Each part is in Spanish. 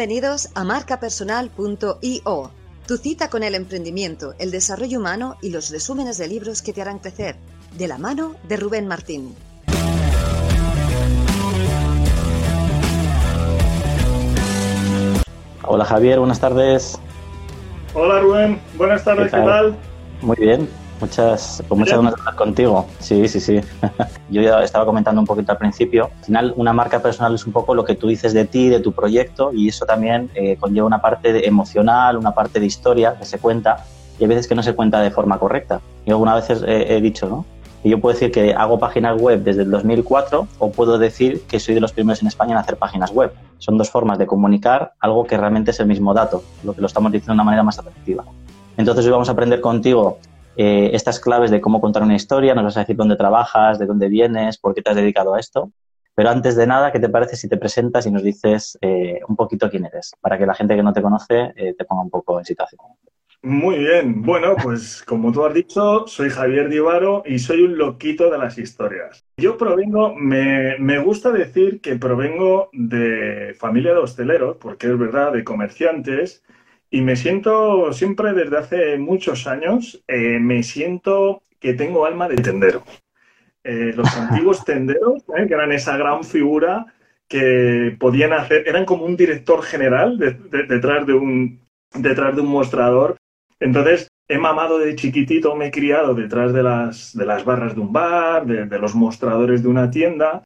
Bienvenidos a marcapersonal.io, tu cita con el emprendimiento, el desarrollo humano y los resúmenes de libros que te harán crecer, de la mano de Rubén Martín. Hola Javier, buenas tardes. Hola Rubén, buenas tardes, ¿qué tal? Muy bien, muchas, con muchas ganas de hablar contigo. Sí, sí, sí. Yo ya estaba comentando un poquito al principio. Al final, una marca personal es un poco lo que tú dices de ti, de tu proyecto, y eso también eh, conlleva una parte emocional, una parte de historia que se cuenta, y hay veces que no se cuenta de forma correcta. Yo algunas veces he dicho, ¿no? Y yo puedo decir que hago páginas web desde el 2004 o puedo decir que soy de los primeros en España en hacer páginas web. Son dos formas de comunicar algo que realmente es el mismo dato, lo que lo estamos diciendo de una manera más atractiva. Entonces hoy vamos a aprender contigo eh, estas claves de cómo contar una historia, nos vas a decir dónde trabajas, de dónde vienes, por qué te has dedicado a esto. Pero antes de nada, ¿qué te parece si te presentas y nos dices eh, un poquito quién eres? Para que la gente que no te conoce eh, te ponga un poco en situación. Muy bien. Bueno, pues como tú has dicho, soy Javier Divaro y soy un loquito de las historias. Yo provengo, me, me, gusta decir que provengo de familia de hosteleros, porque es verdad, de comerciantes, y me siento siempre desde hace muchos años, eh, me siento que tengo alma de tendero. Eh, los antiguos tenderos, eh, que eran esa gran figura que podían hacer, eran como un director general detrás, de un, detrás de un mostrador entonces, he mamado de chiquitito, me he criado detrás de las, de las barras de un bar, de, los mostradores de una tienda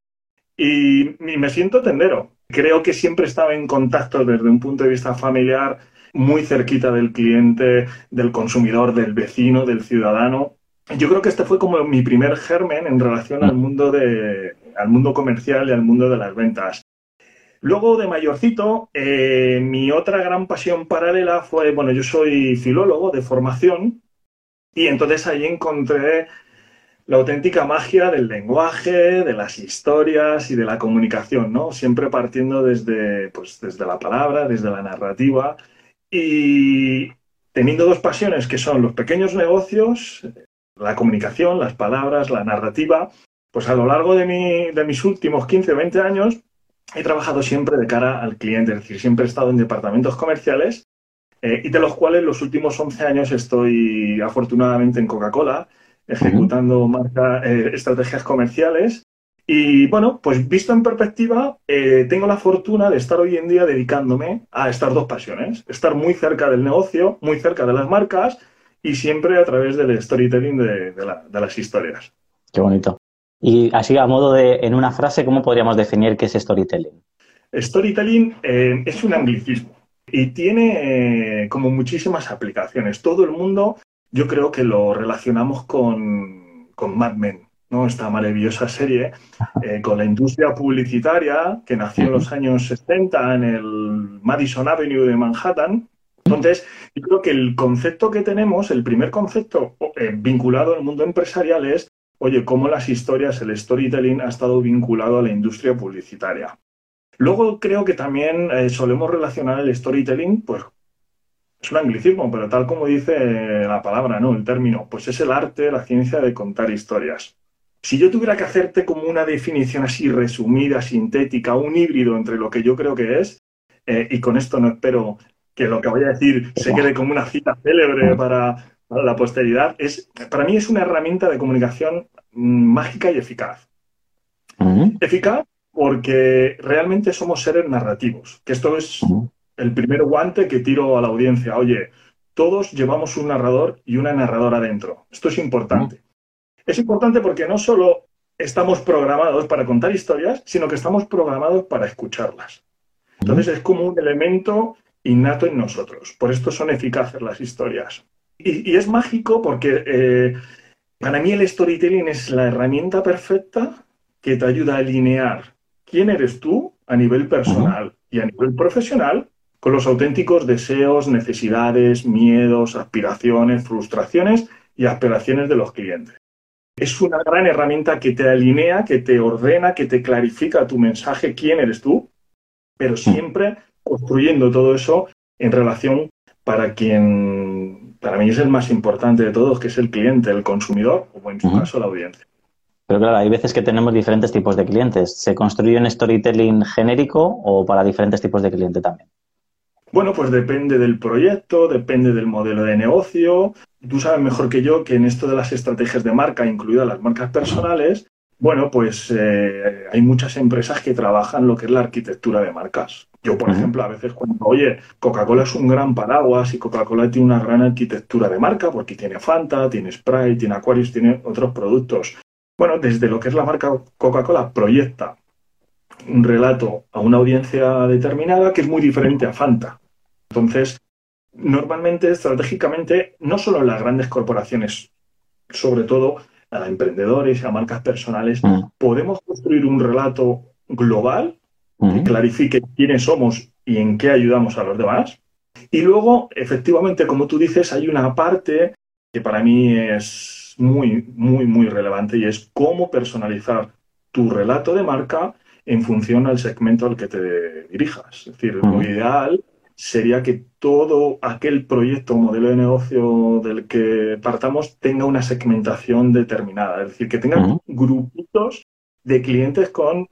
y, me siento tendero. Creo que siempre estaba en contacto desde un punto de vista familiar, muy cerquita del cliente, del consumidor, del vecino, del ciudadano. Yo creo que este fue como mi primer germen en relación al mundo, de, al mundo comercial y al mundo de las ventas. Luego de mayorcito, eh, mi otra gran pasión paralela fue, bueno, yo soy filólogo de formación y entonces ahí encontré la auténtica magia del lenguaje, de las historias y de la comunicación, ¿no? Siempre partiendo desde, pues, desde la palabra, desde la narrativa y teniendo dos pasiones que son los pequeños negocios, la comunicación, las palabras, la narrativa, pues a lo largo de, mi, de mis últimos 15, 20 años he trabajado siempre de cara al cliente, es decir, siempre he estado en departamentos comerciales eh, y de los cuales los últimos 11 años estoy afortunadamente en Coca-Cola, ejecutando eh, estrategias comerciales. Y bueno, pues visto en perspectiva, eh, tengo la fortuna de estar hoy en día dedicándome a estas dos pasiones, estar muy cerca del negocio, muy cerca de las marcas y siempre a través del storytelling de las historias. Qué bonito. Y así a modo de, en una frase, ¿cómo podríamos definir qué es storytelling? Storytelling eh, es un anglicismo y tiene eh, como muchísimas aplicaciones. Todo el mundo, yo creo que lo relacionamos con, con Mad Men, ¿no? Esta maravillosa serie eh, con la industria publicitaria que nació en los años 60 en el Madison Avenue de Manhattan. Entonces, yo creo que el concepto que tenemos, el primer concepto vinculado al mundo empresarial es oye, cómo las historias, el storytelling ha estado vinculado a la industria publicitaria. Luego creo que también eh, solemos relacionar el storytelling, pues es un anglicismo, pero tal como dice la palabra, ¿no? El término, pues es el arte, la ciencia de contar historias. Si yo tuviera que hacerte como una definición así resumida, sintética, un híbrido entre lo que yo creo que es, eh, y con esto no espero que lo que voy a decir se quede como una cita célebre para, la posteridad, es, para mí es una herramienta de comunicación mm, mágica y eficaz. Eficaz porque realmente somos seres narrativos, que esto es el primer guante que tiro a la audiencia. Oye, todos llevamos un narrador y una narradora dentro. Esto es importante. Es importante porque no solo estamos programados para contar historias, sino que estamos programados para escucharlas. Entonces es como un elemento innato en nosotros. Por esto son eficaces las historias. Y, es mágico porque eh, para mí el storytelling es la herramienta perfecta que te ayuda a alinear quién eres tú a nivel personal y a nivel profesional con los auténticos deseos, necesidades, miedos, aspiraciones, frustraciones y aspiraciones de los clientes. Es una gran herramienta que te alinea, que te ordena, que te clarifica tu mensaje, quién eres tú, pero siempre construyendo todo eso en relación para quien para mí es el más importante de todos, que es el cliente, el consumidor, o en su caso la audiencia. Pero claro, hay veces que tenemos diferentes tipos de clientes. ¿Se construye un storytelling genérico o para diferentes tipos de cliente también? Bueno, pues depende del proyecto, depende del modelo de negocio. Tú sabes mejor que yo que en esto de las estrategias de marca, incluidas las marcas personales, bueno, pues eh, hay muchas empresas que trabajan lo que es la arquitectura de marcas. Yo, por ejemplo, a veces cuando, oye, Coca-Cola es un gran paraguas y Coca-Cola tiene una gran arquitectura de marca porque tiene Fanta, tiene Sprite, tiene Aquarius, tiene otros productos. Bueno, desde lo que es la marca Coca-Cola proyecta un relato a una audiencia determinada que es muy diferente a Fanta. Entonces, normalmente, estratégicamente, no solo en las grandes corporaciones, sobre todo a emprendedores y a marcas personales, mm. podemos construir un relato global que clarifique quiénes somos y en qué ayudamos a los demás. Y luego, efectivamente, como tú dices, hay una parte que para mí es muy, muy, muy relevante y es cómo personalizar tu relato de marca en función al segmento al que te dirijas. Es decir, lo ideal sería que todo aquel proyecto o modelo de negocio del que partamos tenga una segmentación determinada, es decir, que tenga grupitos de clientes con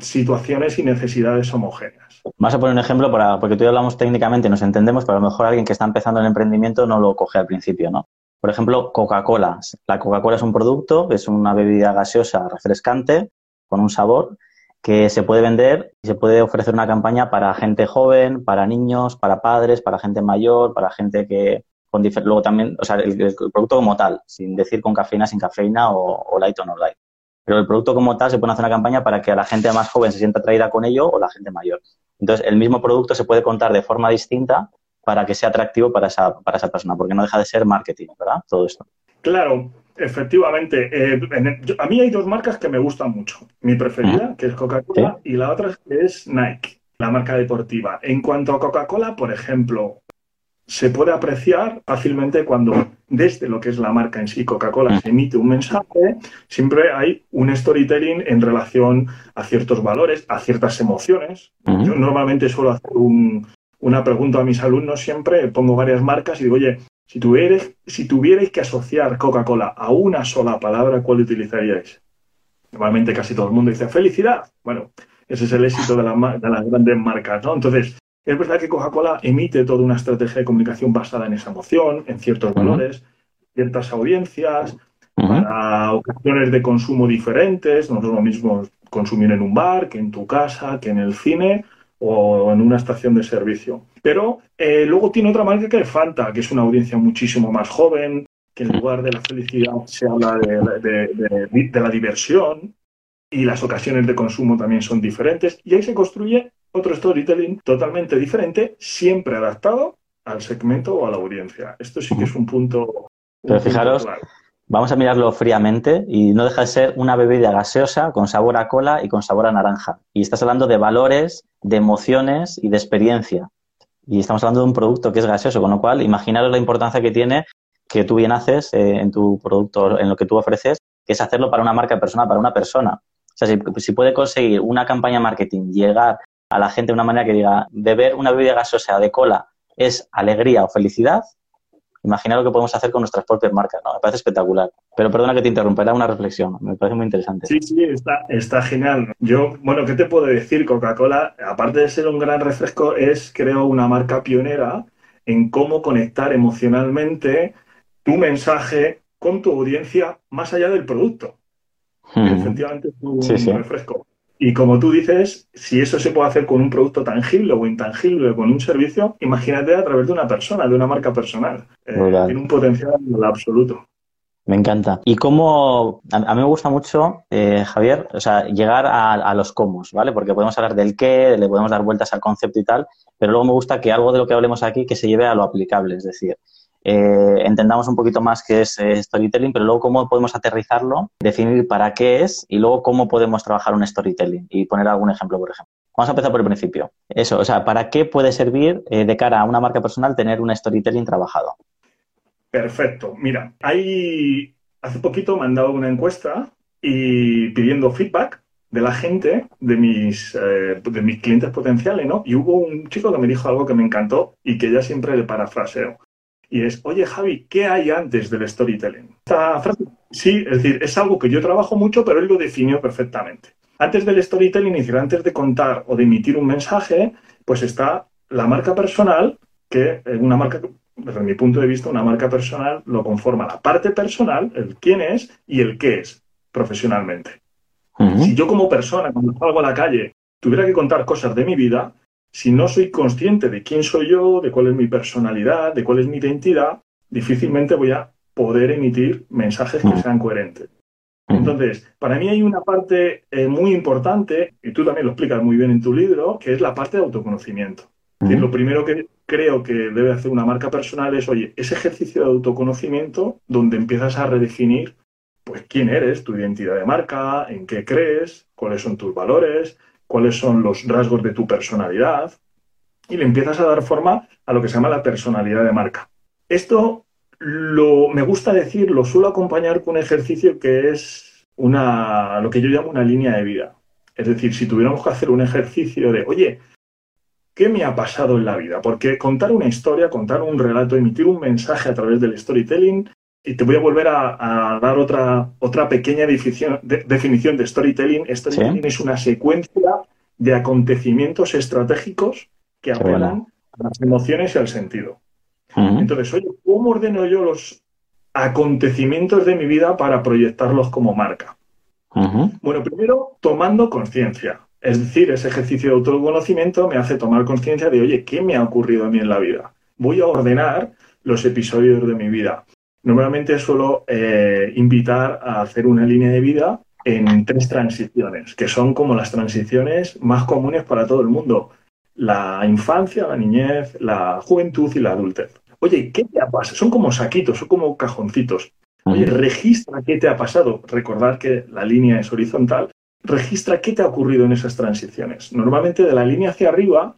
situaciones y necesidades homogéneas. Vas a poner un ejemplo para, porque tú y yo hablamos técnicamente, nos entendemos, pero a lo mejor alguien que está empezando el emprendimiento no lo coge al principio, ¿no? Por ejemplo, Coca-Cola. La Coca-Cola es un producto, es una bebida gaseosa refrescante con un sabor que se puede vender y se puede ofrecer una campaña para gente joven, para niños, para padres, para gente mayor, para gente que con luego también, o sea, el, producto como tal, sin decir con cafeína, sin cafeína o, light o no light. Pero el producto como tal se puede hacer una campaña para que la gente más joven se sienta atraída con ello o la gente mayor. Entonces, el mismo producto se puede contar de forma distinta para que sea atractivo para esa, para esa persona, porque no deja de ser marketing, ¿verdad? Todo esto. Claro, Efectivamente. Eh, a mí hay dos marcas que me gustan mucho. Mi preferida, que es Coca-Cola, y la otra es Nike, la marca deportiva. En cuanto a Coca-Cola, por ejemplo, se puede apreciar fácilmente cuando desde lo que es la marca en sí, Coca-Cola, se emite un mensaje, siempre hay un storytelling en relación a ciertos valores, a ciertas emociones. Yo normalmente suelo hacer una pregunta a mis alumnos siempre, pongo varias marcas y digo, oye, si tuvierais, si tuvierais que asociar Coca-Cola a una sola palabra, ¿cuál utilizaríais? Normalmente casi todo el mundo dice felicidad. Bueno, ese es el éxito de, de las grandes marcas, ¿no? Entonces, es verdad que Coca-Cola emite toda una estrategia de comunicación basada en esa emoción, en ciertos valores, ciertas audiencias, para ocasiones de consumo diferentes. No es lo mismo consumir en un bar que en tu casa, que en el cine o en una estación de servicio. Pero eh, luego tiene otra marca que es Fanta, que es una audiencia muchísimo más joven, que en lugar de la felicidad se habla de, la diversión y las ocasiones de consumo también son diferentes. Y ahí se construye otro storytelling totalmente diferente, siempre adaptado al segmento o a la audiencia. Esto sí que es un punto. Pero fijaros, vamos a mirarlo fríamente y no deja de ser una bebida gaseosa con sabor a cola y con sabor a naranja. Y estás hablando de valores, de emociones y de experiencia. Y estamos hablando de un producto que es gaseoso, con lo cual imaginaros la importancia que tiene que tú bien haces eh, en tu producto, en lo que tú ofreces, que es hacerlo para una marca personal, para una persona. O sea, si, si puede conseguir una campaña marketing llegar a la gente de una manera que diga, beber una bebida gaseosa de cola es alegría o felicidad, Imagina lo que podemos hacer con nuestras propias marcas, ¿no? Me parece espectacular. Pero perdona que te interrumpa, era una reflexión, me parece muy interesante. Sí, sí, está, está genial. Yo, bueno, ¿qué te puedo decir? Coca-Cola, aparte de ser un gran refresco, es, creo, una marca pionera en cómo conectar emocionalmente tu mensaje con tu audiencia más allá del producto. Efectivamente es un refresco. Y como tú dices, si eso se puede hacer con un producto tangible o intangible, con un servicio, imagínate a través de una persona, de una marca personal. Eh, tiene un potencial absoluto. Me encanta. Y cómo, a, mí me gusta mucho, eh, Javier, o sea, llegar a, los cómo, ¿vale? Porque podemos hablar del qué, le podemos dar vueltas al concepto y tal, pero luego me gusta que algo de lo que hablemos aquí que se lleve a lo aplicable, es decir, eh, entendamos un poquito más qué es eh, storytelling, pero luego cómo podemos aterrizarlo, definir para qué es y luego cómo podemos trabajar un storytelling y poner algún ejemplo, por ejemplo. Vamos a empezar por el principio. Eso, o sea, ¿para qué puede servir eh, de cara a una marca personal tener un storytelling trabajado? Perfecto. Mira, hay hace poquito me han una encuesta y pidiendo feedback de la gente, de mis, de mis clientes potenciales, ¿no? Y hubo un chico que me dijo algo que me encantó y que ya siempre le parafraseo y es, oye Javi, ¿qué hay antes del storytelling? Esta frase, sí, es decir, es algo que yo trabajo mucho, pero él lo definió perfectamente. Antes del storytelling, es decir, antes de contar o de emitir un mensaje, pues está la marca personal, que una marca, desde mi punto de vista, una marca personal lo conforma la parte personal, el quién es y el qué es profesionalmente. Si yo como persona, cuando salgo a la calle, tuviera que contar cosas de mi vida, si no soy consciente de quién soy yo, de cuál es mi personalidad, de cuál es mi identidad, difícilmente voy a poder emitir mensajes que sean coherentes. Entonces, para mí hay una parte eh, muy importante, y tú también lo explicas muy bien en tu libro, que es la parte de autoconocimiento. lo primero que creo que debe hacer una marca personal es, oye, ese ejercicio de autoconocimiento donde empiezas a redefinir pues quién eres, tu identidad de marca, en qué crees, cuáles son tus valores, cuáles son los rasgos de tu personalidad, y le empiezas a dar forma a lo que se llama la personalidad de marca. Esto lo, me gusta decir, lo suelo acompañar con un ejercicio que es una, lo que yo llamo una línea de vida. Es decir, si tuviéramos que hacer un ejercicio de, oye, ¿qué me ha pasado en la vida? Porque contar una historia, contar un relato, emitir un mensaje a través del storytelling y te voy a volver a, dar otra, otra pequeña definición de, definición de storytelling. Storytelling es una secuencia de acontecimientos estratégicos que apelan a las emociones y al sentido. Entonces, oye, ¿cómo ordeno yo los acontecimientos de mi vida para proyectarlos como marca? Bueno, primero, tomando conciencia. Es decir, ese ejercicio de autoconocimiento me hace tomar conciencia de, oye, ¿qué me ha ocurrido a mí en la vida? Voy a ordenar los episodios de mi vida. Normalmente suelo eh, invitar a hacer una línea de vida en tres transiciones, que son como las transiciones más comunes para todo el mundo. La infancia, la niñez, la juventud y la adultez. Oye, ¿qué te ha pasado? Son como saquitos, son como cajoncitos. Oye, registra qué te ha pasado. Recordar que la línea es horizontal. Registra qué te ha ocurrido en esas transiciones. Normalmente de la línea hacia arriba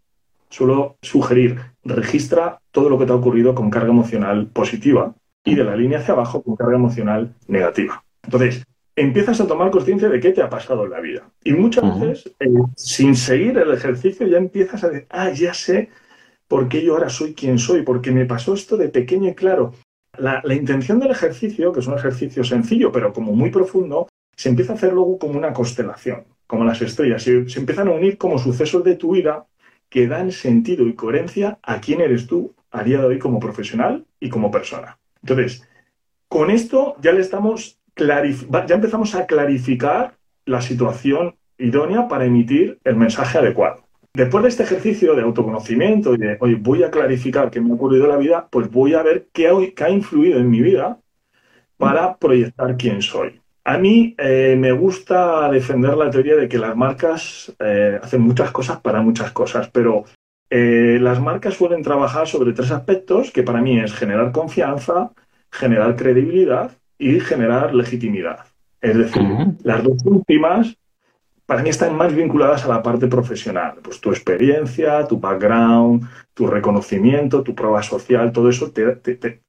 suelo sugerir, registra todo lo que te ha ocurrido con carga emocional positiva y de la línea hacia abajo con carga emocional negativa. Entonces, empiezas a tomar conciencia de qué te ha pasado en la vida. Y muchas veces, eh, sin seguir el ejercicio, ya empiezas a decir, ah, ya sé por qué yo ahora soy quien soy, porque me pasó esto de pequeño y claro. La, intención del ejercicio, que es un ejercicio sencillo, pero como muy profundo, se empieza a hacer luego como una constelación, como las estrellas. Se, se empiezan a unir como sucesos de tu vida que dan sentido y coherencia a quién eres tú a día de hoy como profesional y como persona. Entonces, con esto ya le estamos ya empezamos a clarificar la situación idónea para emitir el mensaje adecuado. Después de este ejercicio de autoconocimiento y de, oye, voy a clarificar qué me ha ocurrido en la vida, pues voy a ver qué ha, influido en mi vida para proyectar quién soy. A mí eh, me gusta defender la teoría de que las marcas eh, hacen muchas cosas para muchas cosas, pero eh, las marcas suelen trabajar sobre tres aspectos que para mí es generar confianza, generar credibilidad y generar legitimidad. Es decir, las dos últimas para mí están más vinculadas a la parte profesional. Pues tu experiencia, tu background, tu reconocimiento, tu prueba social, todo eso te,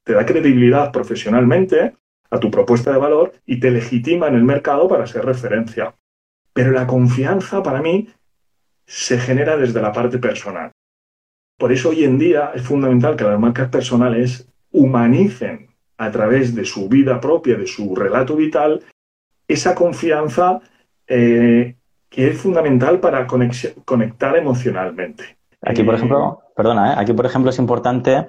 da credibilidad profesionalmente a tu propuesta de valor y te legitima en el mercado para ser referencia. Pero la confianza para mí se genera desde la parte personal. Por eso hoy en día es fundamental que las marcas personales humanicen a través de su vida propia, de su relato vital, esa confianza eh, que es fundamental para conectar emocionalmente. Aquí, por ejemplo, perdona, ¿eh? aquí, por ejemplo, es importante,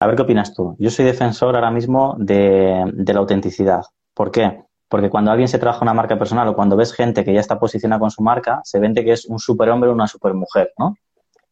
a ver qué opinas tú. Yo soy defensor ahora mismo de, la autenticidad. ¿Por qué? Porque cuando alguien se trabaja una marca personal o cuando ves gente que ya está posicionada con su marca, se vende que es un superhombre o una supermujer, ¿no?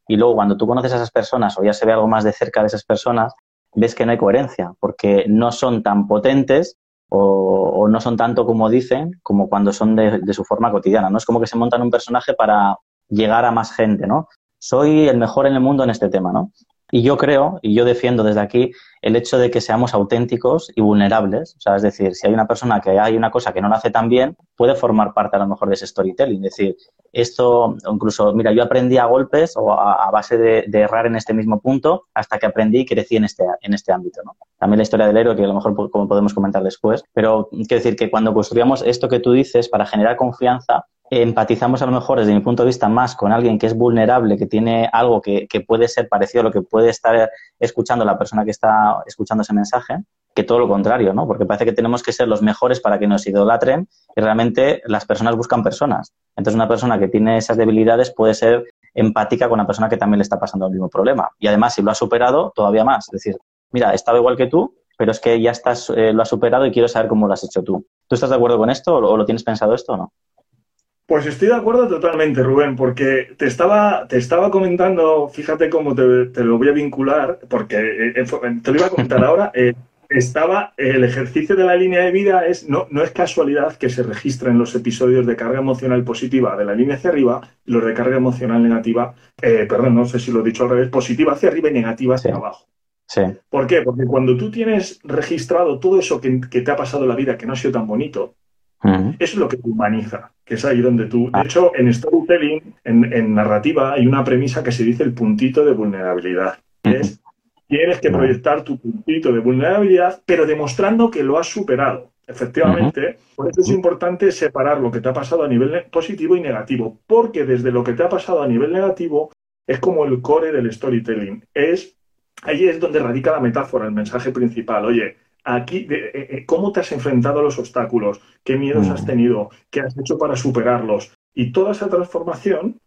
Y luego cuando tú conoces a esas personas o ya se ve algo más de cerca de esas personas, ves que no hay coherencia, porque no son tan potentes o, no son tanto como dicen como cuando son de, su forma cotidiana. No es como que se montan un personaje para llegar a más gente, ¿no? Soy el mejor en el mundo en este tema, ¿no? Y yo creo, y yo defiendo desde aquí, el hecho de que seamos auténticos y vulnerables. O sea, es decir, si hay una persona que hay una cosa que no lo hace tan bien, puede formar parte a lo mejor de ese storytelling. Es decir, esto, incluso, mira, yo aprendí a golpes o a, base de, errar en este mismo punto hasta que aprendí y crecí en este, en este ámbito. También la historia del héroe, que a lo mejor como podemos comentar después. Pero quiero decir que cuando construyamos esto que tú dices para generar confianza, empatizamos a lo mejor desde mi punto de vista más con alguien que es vulnerable, que tiene algo que, que, puede ser parecido a lo que puede estar escuchando la persona que está escuchando ese mensaje, que todo lo contrario, ¿no? Porque parece que tenemos que ser los mejores para que nos idolatren y realmente las personas buscan personas. Entonces una persona que tiene esas debilidades puede ser empática con una persona que también le está pasando el mismo problema. Y además, si lo ha superado, todavía más. Es decir, mira, estaba igual que tú, pero es que ya estás, eh, lo has superado y quiero saber cómo lo has hecho tú. ¿Tú estás de acuerdo con esto o lo tienes pensado esto o no? Pues estoy de acuerdo totalmente, Rubén, porque te estaba, te estaba comentando, fíjate cómo te, te lo voy a vincular, porque eh, eh, te lo iba a comentar ahora. Eh, estaba el ejercicio de la línea de vida es no, no es casualidad que se registren los episodios de carga emocional positiva de la línea hacia arriba y los de carga emocional negativa, perdón, no sé si lo he dicho al revés, positiva hacia arriba y negativa hacia abajo. Sí. ¿Por qué? Porque cuando tú tienes registrado todo eso que, que, te ha pasado en la vida que no ha sido tan bonito, eso es lo que te humaniza, que es ahí donde tú... De ah. hecho, en storytelling, en, narrativa, hay una premisa que se dice el puntito de vulnerabilidad. Es, tienes que proyectar tu puntito de vulnerabilidad, pero demostrando que lo has superado. Efectivamente, por eso es importante separar lo que te ha pasado a nivel positivo y negativo, porque desde lo que te ha pasado a nivel negativo es como el core del storytelling. Es, ahí es donde radica la metáfora, el mensaje principal. Oye, aquí, eh, eh, cómo te has enfrentado a los obstáculos, qué miedos has mm. tenido, qué has hecho para superarlos. Y toda esa transformación,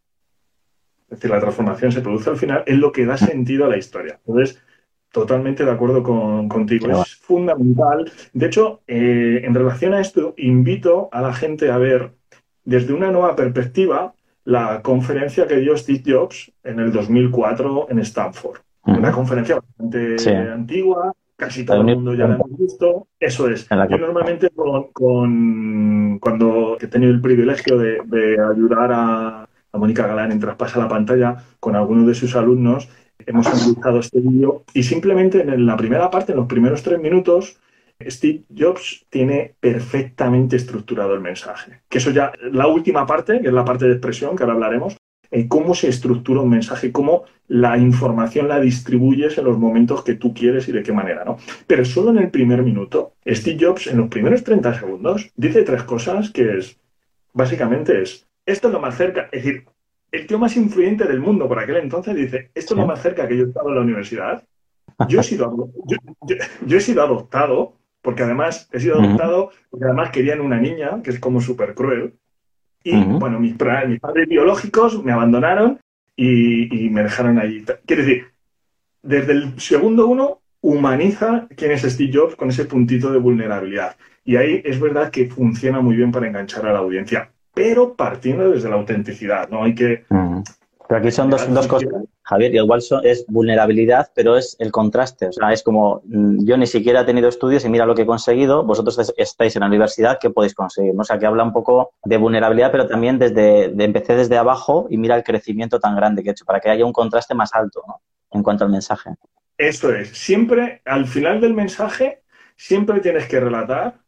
es decir, la transformación se produce al final, es lo que da sentido a la historia. Entonces, totalmente de acuerdo contigo. Es fundamental. De hecho, eh, en relación a esto, invito a la gente a ver desde una nueva perspectiva la conferencia que dio Steve Jobs en el 2004 en Stanford. Una conferencia bastante antigua, Casi todo el mundo ya lo hemos visto. Eso es. Yo normalmente con, cuando he tenido el privilegio de, ayudar a, Mónica Galán en Traspasa la pantalla con algunos de sus alumnos, hemos analizado este vídeo y simplemente en la primera parte, en los primeros tres minutos, Steve Jobs tiene perfectamente estructurado el mensaje. Que eso ya, la última parte, que es la parte de expresión, que ahora hablaremos, cómo se estructura un mensaje, cómo la información la distribuyes en los momentos que tú quieres y de qué manera, ¿no? Pero solo en el primer minuto, Steve Jobs, en los primeros 30 segundos, dice tres cosas que es, básicamente es, esto es lo más cerca, es decir, el tío más influyente del mundo por aquel entonces dice, esto es lo más cerca que yo he estado en la universidad. Yo he sido, yo, he sido adoptado, porque además he sido adoptado, porque además querían una niña, que es como súper cruel. Y bueno, mis, mis, padres biológicos me abandonaron y, me dejaron ahí. Quiere decir, desde el segundo uno humaniza quién es Steve Jobs con ese puntito de vulnerabilidad. Y ahí es verdad que funciona muy bien para enganchar a la audiencia, pero partiendo desde la autenticidad, ¿no? Hay que pero aquí son dos, dos cosas, Javier, y igual es vulnerabilidad, pero es el contraste. O sea, es como mm, yo ni siquiera he tenido estudios y mira lo que he conseguido, vosotros estáis en la universidad, ¿qué podéis conseguir? O sea, que habla un poco de vulnerabilidad, pero también desde, de empecé desde abajo y mira el crecimiento tan grande que he hecho, para que haya un contraste más alto ¿no? en cuanto al mensaje. Eso es. Siempre, al final del mensaje, siempre tienes que relatar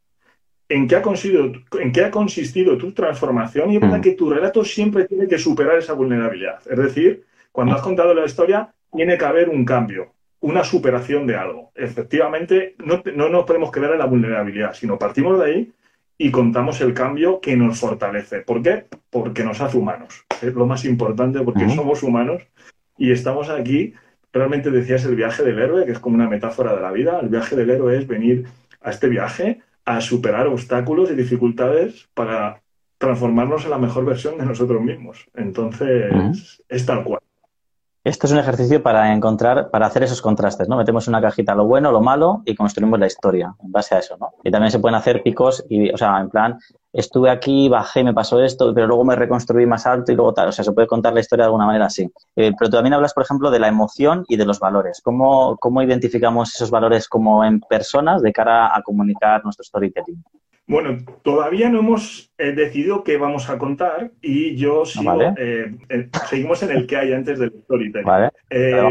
en qué ha consistido, en qué ha consistido tu transformación y es verdad mm. que tu relato siempre tiene que superar esa vulnerabilidad. Es decir, cuando has contado la historia, tiene que haber un cambio, una superación de algo. Efectivamente, no, no nos podemos quedar en la vulnerabilidad, sino partimos de ahí y contamos el cambio que nos fortalece. ¿Por qué? Porque nos hace humanos. Es lo más importante porque somos humanos y estamos aquí. Realmente decías el viaje del héroe, que es como una metáfora de la vida. El viaje del héroe es venir a este viaje a superar obstáculos y dificultades para transformarnos en la mejor versión de nosotros mismos. Entonces, es tal cual. Esto es un ejercicio para encontrar, para hacer esos contrastes, ¿no? Metemos en una cajita lo bueno, lo malo y construimos la historia en base a eso, ¿no? Y también se pueden hacer picos y, o sea, en plan, estuve aquí, bajé, me pasó esto, pero luego me reconstruí más alto y luego tal. O sea, se puede contar la historia de alguna manera así. Eh, pero tú también hablas, por ejemplo, de la emoción y de los valores. ¿Cómo, ¿Cómo identificamos esos valores como en personas de cara a comunicar nuestro storytelling? Bueno, todavía no hemos eh, decidido qué vamos a contar y yo sigo, eh, eh, seguimos en el que hay antes del storytelling.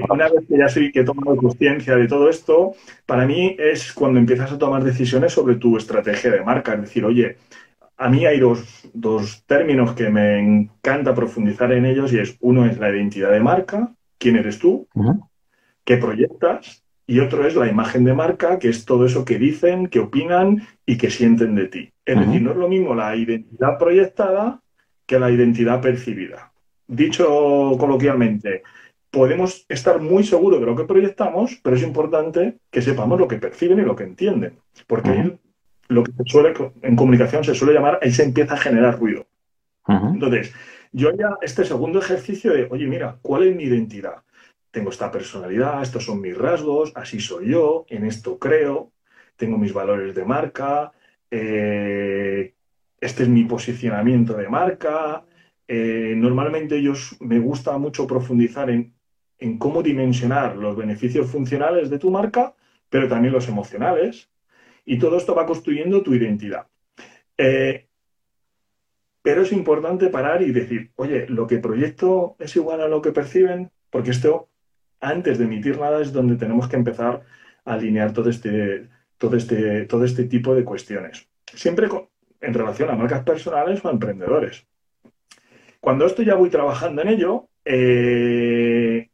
una vez que ya soy que he tomado conciencia de todo esto, para mí es cuando empiezas a tomar decisiones sobre tu estrategia de marca. Es decir, oye, a mí hay dos, dos términos que me encanta profundizar en ellos y es uno es la identidad de marca, quién eres tú, qué proyectas y otro es la imagen de marca, que es todo eso que dicen, que opinan y que sienten de ti. Es decir, no es lo mismo la identidad proyectada que la identidad percibida. Dicho coloquialmente, podemos estar muy seguros de lo que proyectamos, pero es importante que sepamos lo que perciben y lo que entienden, porque ahí lo que se suele, en comunicación se suele llamar, ahí se empieza a generar ruido. Entonces, yo haría este segundo ejercicio de, oye, mira, ¿cuál es mi identidad? Tengo esta personalidad, estos son mis rasgos, así soy yo, en esto creo, tengo mis valores de marca, eh, este es mi posicionamiento de marca. Eh, normalmente ellos me gusta mucho profundizar en, cómo dimensionar los beneficios funcionales de tu marca, pero también los emocionales. Y todo esto va construyendo tu identidad. Eh, pero es importante parar y decir, oye, lo que proyecto es igual a lo que perciben, porque esto, antes de emitir nada, es donde tenemos que empezar a alinear todo este, todo este, todo este tipo de cuestiones. Siempre en relación a marcas personales o a emprendedores. Cuando esto ya voy trabajando en ello, eh,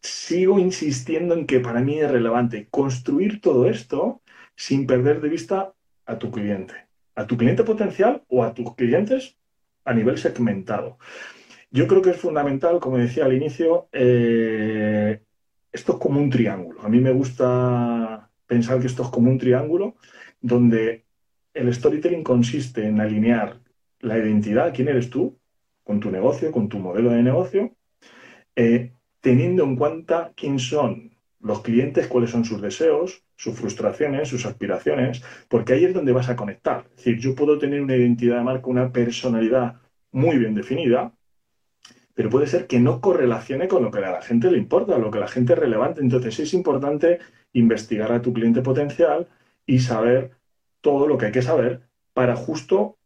sigo insistiendo en que para mí es relevante construir todo esto sin perder de vista a tu cliente, a tu cliente potencial o a tus clientes a nivel segmentado. Yo creo que es fundamental, como decía al inicio, eh, esto es como un triángulo. A mí me gusta pensar que esto es como un triángulo donde el storytelling consiste en alinear la identidad, quién eres tú, con tu negocio, con tu modelo de negocio, eh, teniendo en cuenta quién son los clientes, cuáles son sus deseos, sus frustraciones, sus aspiraciones, porque ahí es donde vas a conectar. Es decir, yo puedo tener una identidad de marca, una personalidad muy bien definida, pero puede ser que no correlacione con lo que a la gente le importa, lo que a la gente es relevante. Entonces es importante investigar a tu cliente potencial y saber todo lo que hay que saber para justo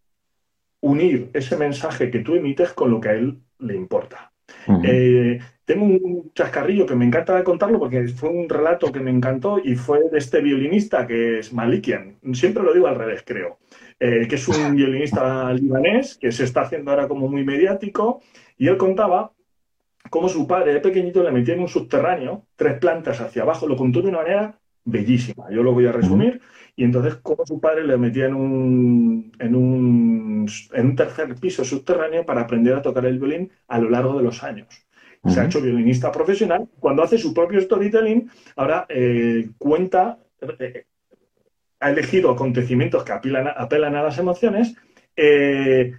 unir ese mensaje que tú emites con lo que a él le importa. Eh, tengo un chascarrillo que me encanta contarlo porque fue un relato que me encantó y fue de este violinista que es Malikian. Siempre lo digo al revés, creo. Eh, que es un violinista libanés que se está haciendo ahora como muy mediático y él contaba cómo su padre de pequeñito le metía en un subterráneo tres plantas hacia abajo, lo contó de una manera bellísima. Yo lo voy a resumir. Y entonces, como su padre le metía en un, en, un, en un tercer piso subterráneo para aprender a tocar el violín a lo largo de los años. Se ha hecho violinista profesional. Cuando hace su propio storytelling, ahora eh, cuenta, eh, ha elegido acontecimientos que apelan, apelan a las emociones. Eh,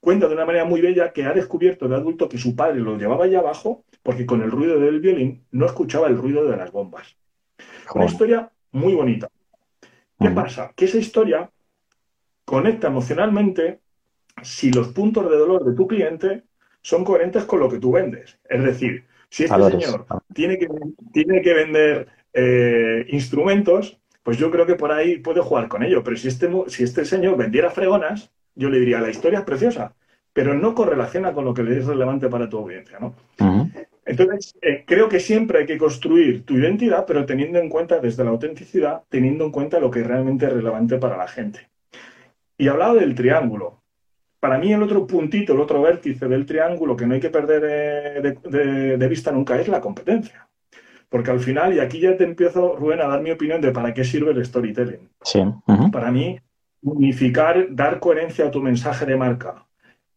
cuenta de una manera muy bella que ha descubierto de adulto que su padre lo llevaba allá abajo porque con el ruido del violín no escuchaba el ruido de las bombas. Una historia muy bonita. ¿Qué pasa? Que esa historia conecta emocionalmente si los puntos de dolor de tu cliente son coherentes con lo que tú vendes. Es decir, si este señor tiene que, tiene que vender eh, instrumentos, pues yo creo que por ahí puede jugar con ello. Pero si este, si este señor vendiera fregonas, yo le diría, la historia es preciosa, pero no correlaciona con lo que le es relevante para tu audiencia. ¿no? Entonces, eh, creo que siempre hay que construir tu identidad, pero teniendo en cuenta desde la autenticidad, teniendo en cuenta lo que realmente es relevante para la gente. Y hablaba del triángulo. Para mí el otro puntito, el otro vértice del triángulo que no hay que perder eh, de, vista nunca es la competencia. Porque al final, y aquí ya te empiezo, Rubén, a dar mi opinión de para qué sirve el storytelling. Sí. Para mí, unificar, dar coherencia a tu mensaje de marca,